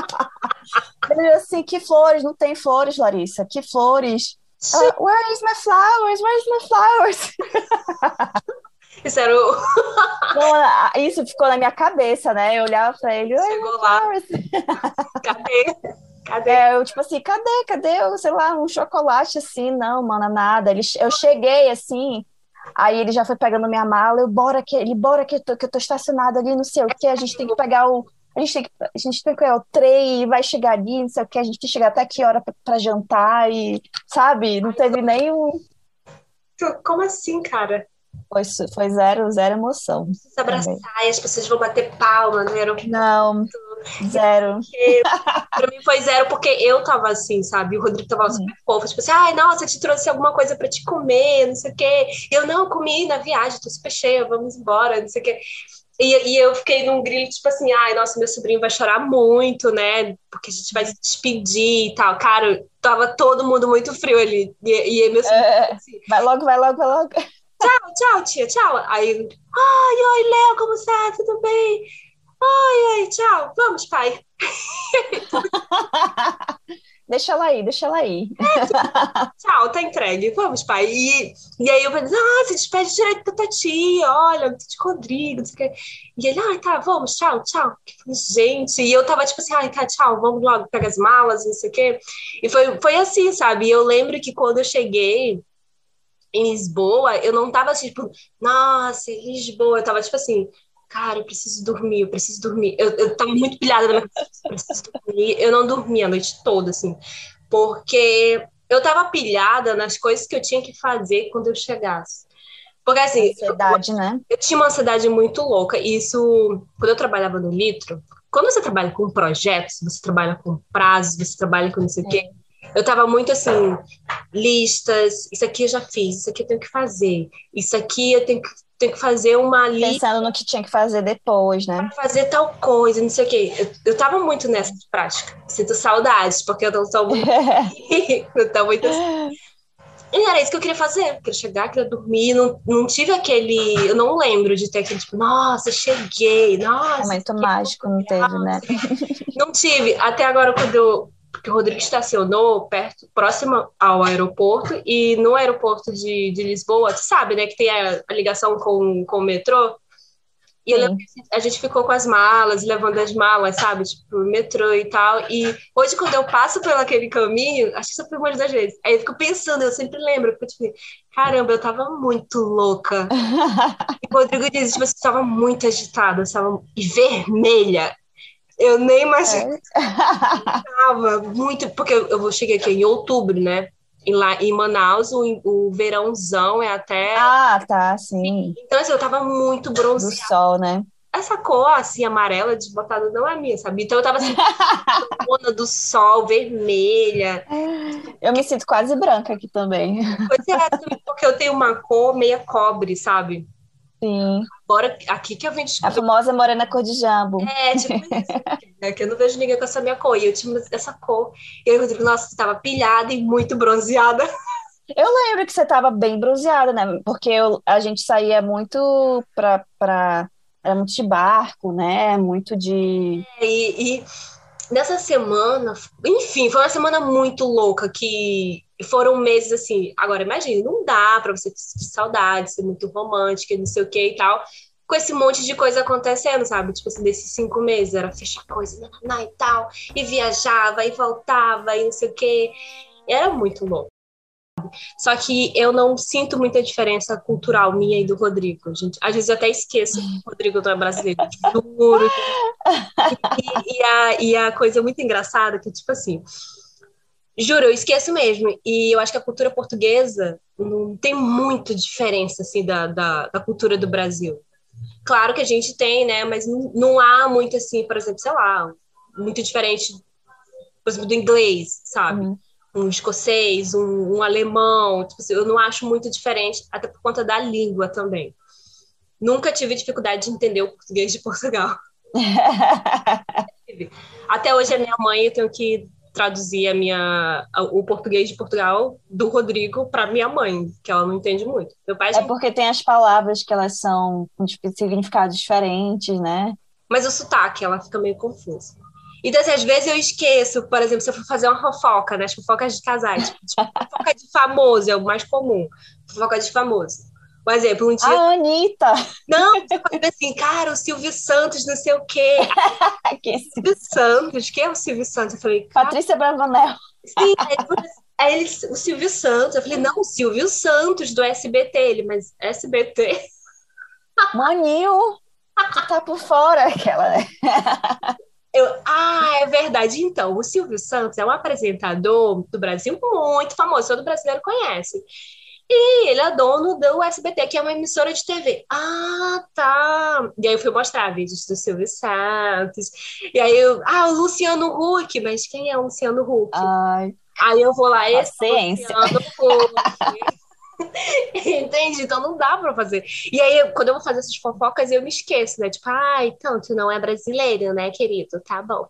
<laughs> ele assim, que flores? Não tem flores, Larissa. Que flores? Ela, Where is my flowers? Where is my flowers? <laughs> Isso era o. <laughs> Não, isso ficou na minha cabeça, né? Eu olhava pra ele. Chegou lá. Cadê? Cadê? É, eu, tipo assim, cadê? Cadê, sei lá, um chocolate assim? Não, mano, nada. Ele, eu cheguei assim, aí ele já foi pegando minha mala, eu, bora que, ele, bora que eu tô, que eu tô estacionado ali, não sei o que, a gente tem que pegar o. A gente, tem que, a gente tem que pegar o trem, vai chegar ali, não sei o que, a gente tem que chegar até que hora pra, pra jantar e, sabe? Não teve nenhum. Como assim, cara? Foi, foi zero, zero emoção. Se abraçar e as pessoas vão bater palma no aeroporto. Não, <laughs> zero. pra mim foi zero, porque eu tava assim, sabe? O Rodrigo tava super uhum. fofo, tipo assim, ai, nossa, eu te trouxe alguma coisa pra te comer, não sei o quê. Eu não comi na viagem, tô super cheia, vamos embora, não sei o quê. E, e, eu fiquei num grilo, tipo assim, ai, nossa, meu sobrinho vai chorar muito, né? Porque a gente vai se despedir e tal. Cara, tava todo mundo muito frio ali. E, e meu sobrinho, é, assim, vai logo, vai logo, vai logo tchau, tchau, tia, tchau. Aí, ai, oi, Léo, como está? Tudo bem? Ai, ai, tchau, vamos, pai. <laughs> deixa ela aí, deixa ela aí. É, tchau, tá entregue. Vamos, pai. E, e aí eu pensei, ah, se despede direito da Tati, olha, de Rodrigo, não sei o quê. E ele, ai, tá, vamos, tchau, tchau. Gente, e eu tava tipo assim, ai, tá, tchau, vamos logo pegar as malas, não sei o quê. E foi, foi assim, sabe? E eu lembro que quando eu cheguei em Lisboa, eu não tava assim, tipo, nossa, Lisboa, eu tava tipo assim, cara, eu preciso dormir, eu preciso dormir. Eu, eu tava muito pilhada na minha cabeça, eu preciso dormir. Eu não dormia a noite toda, assim, porque eu tava pilhada nas coisas que eu tinha que fazer quando eu chegasse. Porque, assim, ansiedade, eu, né? eu tinha uma ansiedade muito louca, e isso, quando eu trabalhava no Litro, quando você trabalha com projetos, você trabalha com prazos, você trabalha com não sei o quê, eu tava muito assim, listas, isso aqui eu já fiz, isso aqui eu tenho que fazer, isso aqui eu tenho que, tenho que fazer uma lista. Pensando no que tinha que fazer depois, né? Fazer tal coisa, não sei o quê. Eu, eu tava muito nessa prática. Sinto saudades, porque eu não sou muito. <laughs> eu tô muito assim. E era isso que eu queria fazer. Eu queria chegar, queria dormir. Não, não tive aquele. Eu não lembro de ter aquele tipo, nossa, cheguei. Nossa. Momento mágico, não teve, né? <laughs> Não tive. Até agora, quando eu, porque o Rodrigo estacionou perto, próximo ao aeroporto, e no aeroporto de, de Lisboa, tu sabe, né, que tem a, a ligação com, com o metrô, e eu lembro que a gente ficou com as malas, levando as malas, sabe? Tipo, metrô e tal. E hoje, quando eu passo pelo aquele caminho, acho que isso foi uma das vezes. Aí eu fico pensando, eu sempre lembro, porque, tipo, caramba, eu tava muito louca. <laughs> e o Rodrigo diz, tipo, você tava muito agitada, estava vermelha. Eu nem imaginava é. muito, porque eu cheguei aqui em outubro, né? E lá em Manaus, o, o verãozão é até. Ah, tá, sim. Então, assim, eu tava muito bronzeada. Do sol, né? Essa cor, assim, amarela, desbotada, não é minha, sabe? Então eu tava assim, <laughs> zona do sol, vermelha. Eu me sinto quase branca aqui também. Pois é, <laughs> porque eu tenho uma cor meia cobre, sabe? Sim. Agora, aqui que eu vim descobrir. A famosa morena cor de jambo. É, tipo isso. é que eu não vejo ninguém com essa minha cor. E eu tinha essa cor. E aí eu digo, nossa, você tava pilhada e muito bronzeada. Eu lembro que você tava bem bronzeada, né? Porque eu, a gente saía muito pra, pra. Era muito de barco, né? Muito de. É, e, e nessa semana, enfim, foi uma semana muito louca que foram meses assim. Agora, imagine, não dá para você sentir saudade, ser muito romântica, não sei o que e tal, com esse monte de coisa acontecendo, sabe? Tipo assim, desses cinco meses, era fechar coisa e tal, e viajava, e voltava, e não sei o que. Era muito louco. Só que eu não sinto muita diferença cultural minha e do Rodrigo. Gente, às vezes eu até esqueço que o Rodrigo não é brasileiro, juro. E, e, a, e a coisa muito engraçada é que, tipo assim, Juro, eu esqueço mesmo. E eu acho que a cultura portuguesa não tem muita diferença, assim, da, da, da cultura do Brasil. Claro que a gente tem, né? Mas não, não há muito, assim, por exemplo, sei lá, muito diferente, por exemplo, do inglês, sabe? Uhum. Um escocês, um, um alemão. Tipo assim, eu não acho muito diferente, até por conta da língua também. Nunca tive dificuldade de entender o português de Portugal. <laughs> Até hoje a minha mãe eu tenho que traduzir a minha, o português de Portugal do Rodrigo para minha mãe, que ela não entende muito. Meu pai é porque tem as palavras que elas são com significados diferentes, né? Mas o sotaque, ela fica meio confusa. Então, assim, às vezes eu esqueço, por exemplo, se eu for fazer uma fofoca, né? As fofocas de casais. Tipo, fofoca de famoso é o mais comum. Fofoca de famoso. Por exemplo, um dia. A Anitta! Não, você assim, cara, o Silvio Santos, não sei o quê. <laughs> que Silvio Santos, quem é o Silvio Santos? Eu falei, Patrícia Bravanel. Sim, aí, ele, o Silvio Santos. Eu falei, não, o Silvio Santos do SBT. Ele, mas SBT. Maninho, tu tá por fora, aquela, né? <laughs> Eu, ah, é verdade. Então, o Silvio Santos é um apresentador do Brasil muito famoso, todo brasileiro conhece. E ele é dono do SBT, que é uma emissora de TV. Ah, tá. E aí eu fui mostrar vídeos do Silvio Santos. E aí eu, ah, o Luciano Huck, mas quem é o Luciano Huck? Ai. Aí eu vou lá, esse Paciência. Luciano Huck. <laughs> <laughs> Entende? Então não dá pra fazer. E aí, quando eu vou fazer essas fofocas, eu me esqueço, né? Tipo, ai, então, tu não é brasileiro, né, querido? Tá bom.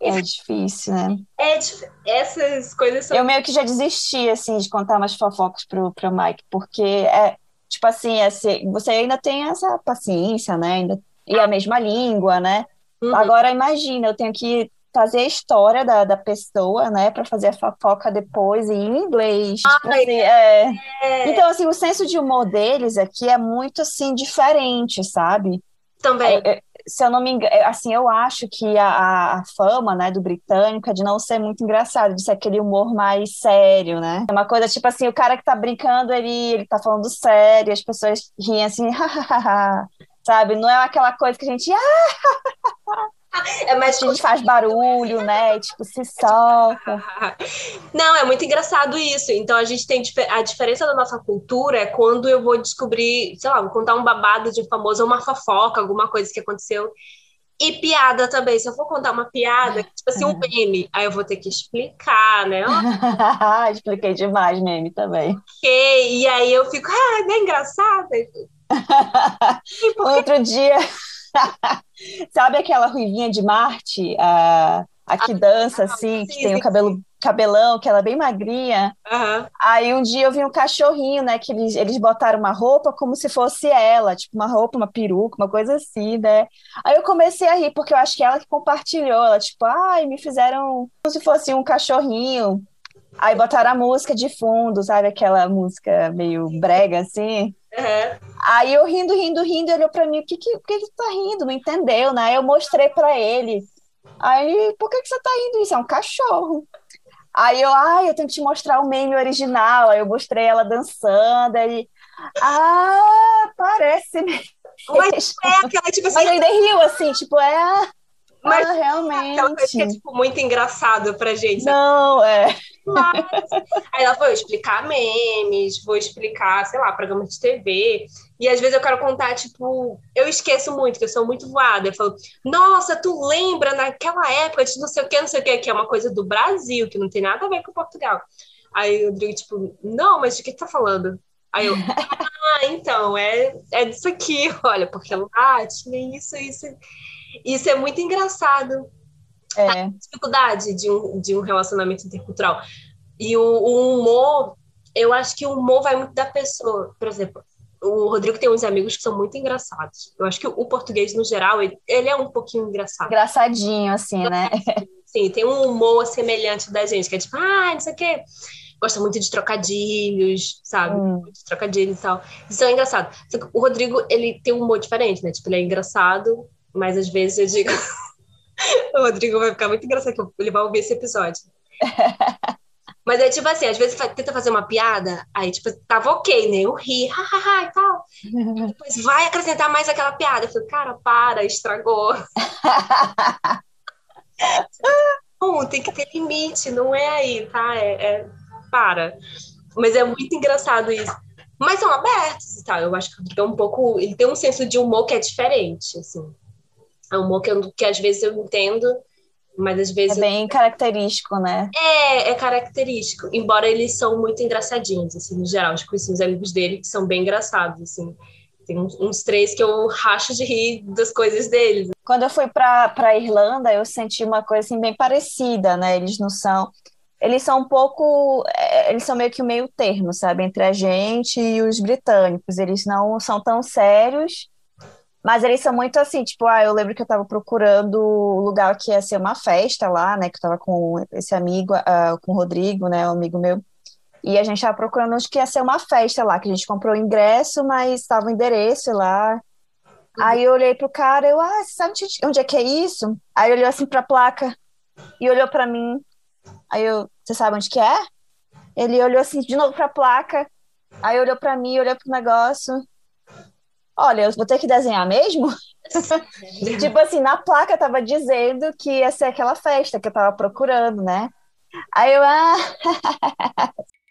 É difícil, né? É, essas coisas são... Eu meio que já desisti, assim, de contar umas fofocas pro, pro Mike, porque é, tipo assim, é, você ainda tem essa paciência, né? Ainda e a mesma língua, né? Uhum. Agora imagina, eu tenho que fazer a história da, da pessoa, né, para fazer a fofoca depois em inglês. Ai, assim, é. É, Então, assim, o senso de humor deles aqui é muito, assim, diferente, sabe? também. É, é, se eu não me engano, é, assim, eu acho que a, a- a fama, né, do britânico é de não ser muito engraçado, de ser aquele humor mais sério, né? É uma coisa, tipo assim, o cara que tá brincando, ele, ele tá falando sério, as pessoas riem assim, <laughs> sabe? Não é aquela coisa que a gente, <laughs> ah, <laughs> É mais a gente faz barulho, né? Tipo, se solta. <laughs> Não, é muito engraçado isso. Então a gente tem a diferença da nossa cultura é quando eu vou descobrir, sei lá, vou contar um babado de um famoso, uma fofoca, alguma coisa que aconteceu. E piada também. Se eu for contar uma piada, tipo assim, um meme, aí eu vou ter que explicar, né? <laughs> Expliquei demais meme também. Ok. E aí eu fico, ah, não é engraçado? Outro dia, <laughs> sabe aquela ruivinha de Marte, a, a que dança assim, que sim, tem o cabelo cabelão, que ela é bem magrinha. Aham. Aí um dia eu vi um cachorrinho, né, que eles, eles botaram uma roupa como se fosse ela, tipo uma roupa, uma peruca, uma coisa assim, né? Aí eu comecei a rir, porque eu acho que ela que compartilhou, ela tipo, ai, me fizeram como se fosse um cachorrinho. Aí botaram a música de fundo, sabe aquela música meio brega assim? Aham. Aí eu rindo, rindo, rindo, ele olhou pra mim, o que que, que que tu tá rindo? Não entendeu, né? Aí eu mostrei pra ele. Aí, por que que você tá rindo? Isso é um cachorro. Aí eu, ai, eu tenho que te mostrar o meme original. Aí eu mostrei ela dançando, aí, ah, parece mesmo. Mas é aquela, tipo assim, Mas ele riu assim, tipo, é, ah, Mas ah, aquela coisa que é, realmente. tipo, muito engraçado pra gente. sabe? Não, é. Mas- Aí ela foi explicar memes, vou explicar, sei lá, programa de TV. E às vezes eu quero contar, tipo, eu esqueço muito, que eu sou muito voada. Eu falo, nossa, tu lembra naquela época de não sei o que, não sei o que, que é uma coisa do Brasil, que não tem nada a ver com Portugal. Aí o Rodrigo, tipo, não, mas de que tu tá falando? Aí eu, <laughs> ah, então, é, é disso aqui, <laughs> olha, porque lá tinha isso, isso. Isso é muito engraçado É. dificuldade de um, de um relacionamento intercultural. E o, o humor, eu acho que o humor vai muito da pessoa. Por exemplo, o Rodrigo tem uns amigos que são muito engraçados. Eu acho que o português, no geral, ele, ele é um pouquinho engraçado. Engraçadinho, assim, né? Sim, tem um humor semelhante da gente, que é tipo, ah, não sei o quê. Gosta muito de trocadilhos, sabe? Hum. De trocadilhos e tal. Isso é engraçado. O Rodrigo, ele tem um humor diferente, né? Tipo, ele é engraçado, mas às vezes eu digo. <laughs> o Rodrigo vai ficar muito engraçado, que ele vai ouvir esse episódio. <laughs> Mas é tipo assim, às vezes tenta fazer uma piada, aí tipo, tava ok, né? Eu ri, <laughs> hahaha e tal. Depois vai acrescentar mais aquela piada. Eu falei, cara, para, estragou. Não, tem que ter limite, não é aí, tá? É, é- para. Mas é muito engraçado isso. Mas são abertos e tal. Eu acho que o Rodrigo é um pouco. Ele tem um senso de humor que é diferente, assim. É um humor que, eu- que às vezes eu entendo, mas às É vezes eu bem característico, né? é, é característico, embora eles são muito engraçadinhos, assim, no geral. Acho que os amigos dele que são bem engraçados, assim. Tem uns, três que eu racho de rir das coisas deles. Quando eu fui para para Irlanda, eu senti uma coisa assim bem parecida, né? Eles não são, eles são um pouco, é, eles são meio que o meio termo, sabe, entre a gente e os britânicos. Eles não são tão sérios, mas eles são muito assim, tipo, ah, eu lembro que eu estava procurando o lugar que ia ser uma festa lá, né? Que eu estava com esse amigo, ah, com o Rodrigo, né, um amigo meu. E a gente estava procurando onde que ia ser uma festa lá, que a gente comprou o ingresso, mas estava o endereço lá. Aí eu olhei pro cara, eu, ah, você sabe onde, onde é que é isso? Aí ele olhou assim pra placa e olhou pra mim. Aí eu, você sabe onde que é? Ele olhou assim de novo pra placa, aí olhou pra mim, olhou pro negócio. Olha, eu vou ter que desenhar mesmo? <laughs> Tipo assim, na placa tava dizendo que ia ser aquela festa que eu tava procurando, né? Aí eu, ah, <laughs>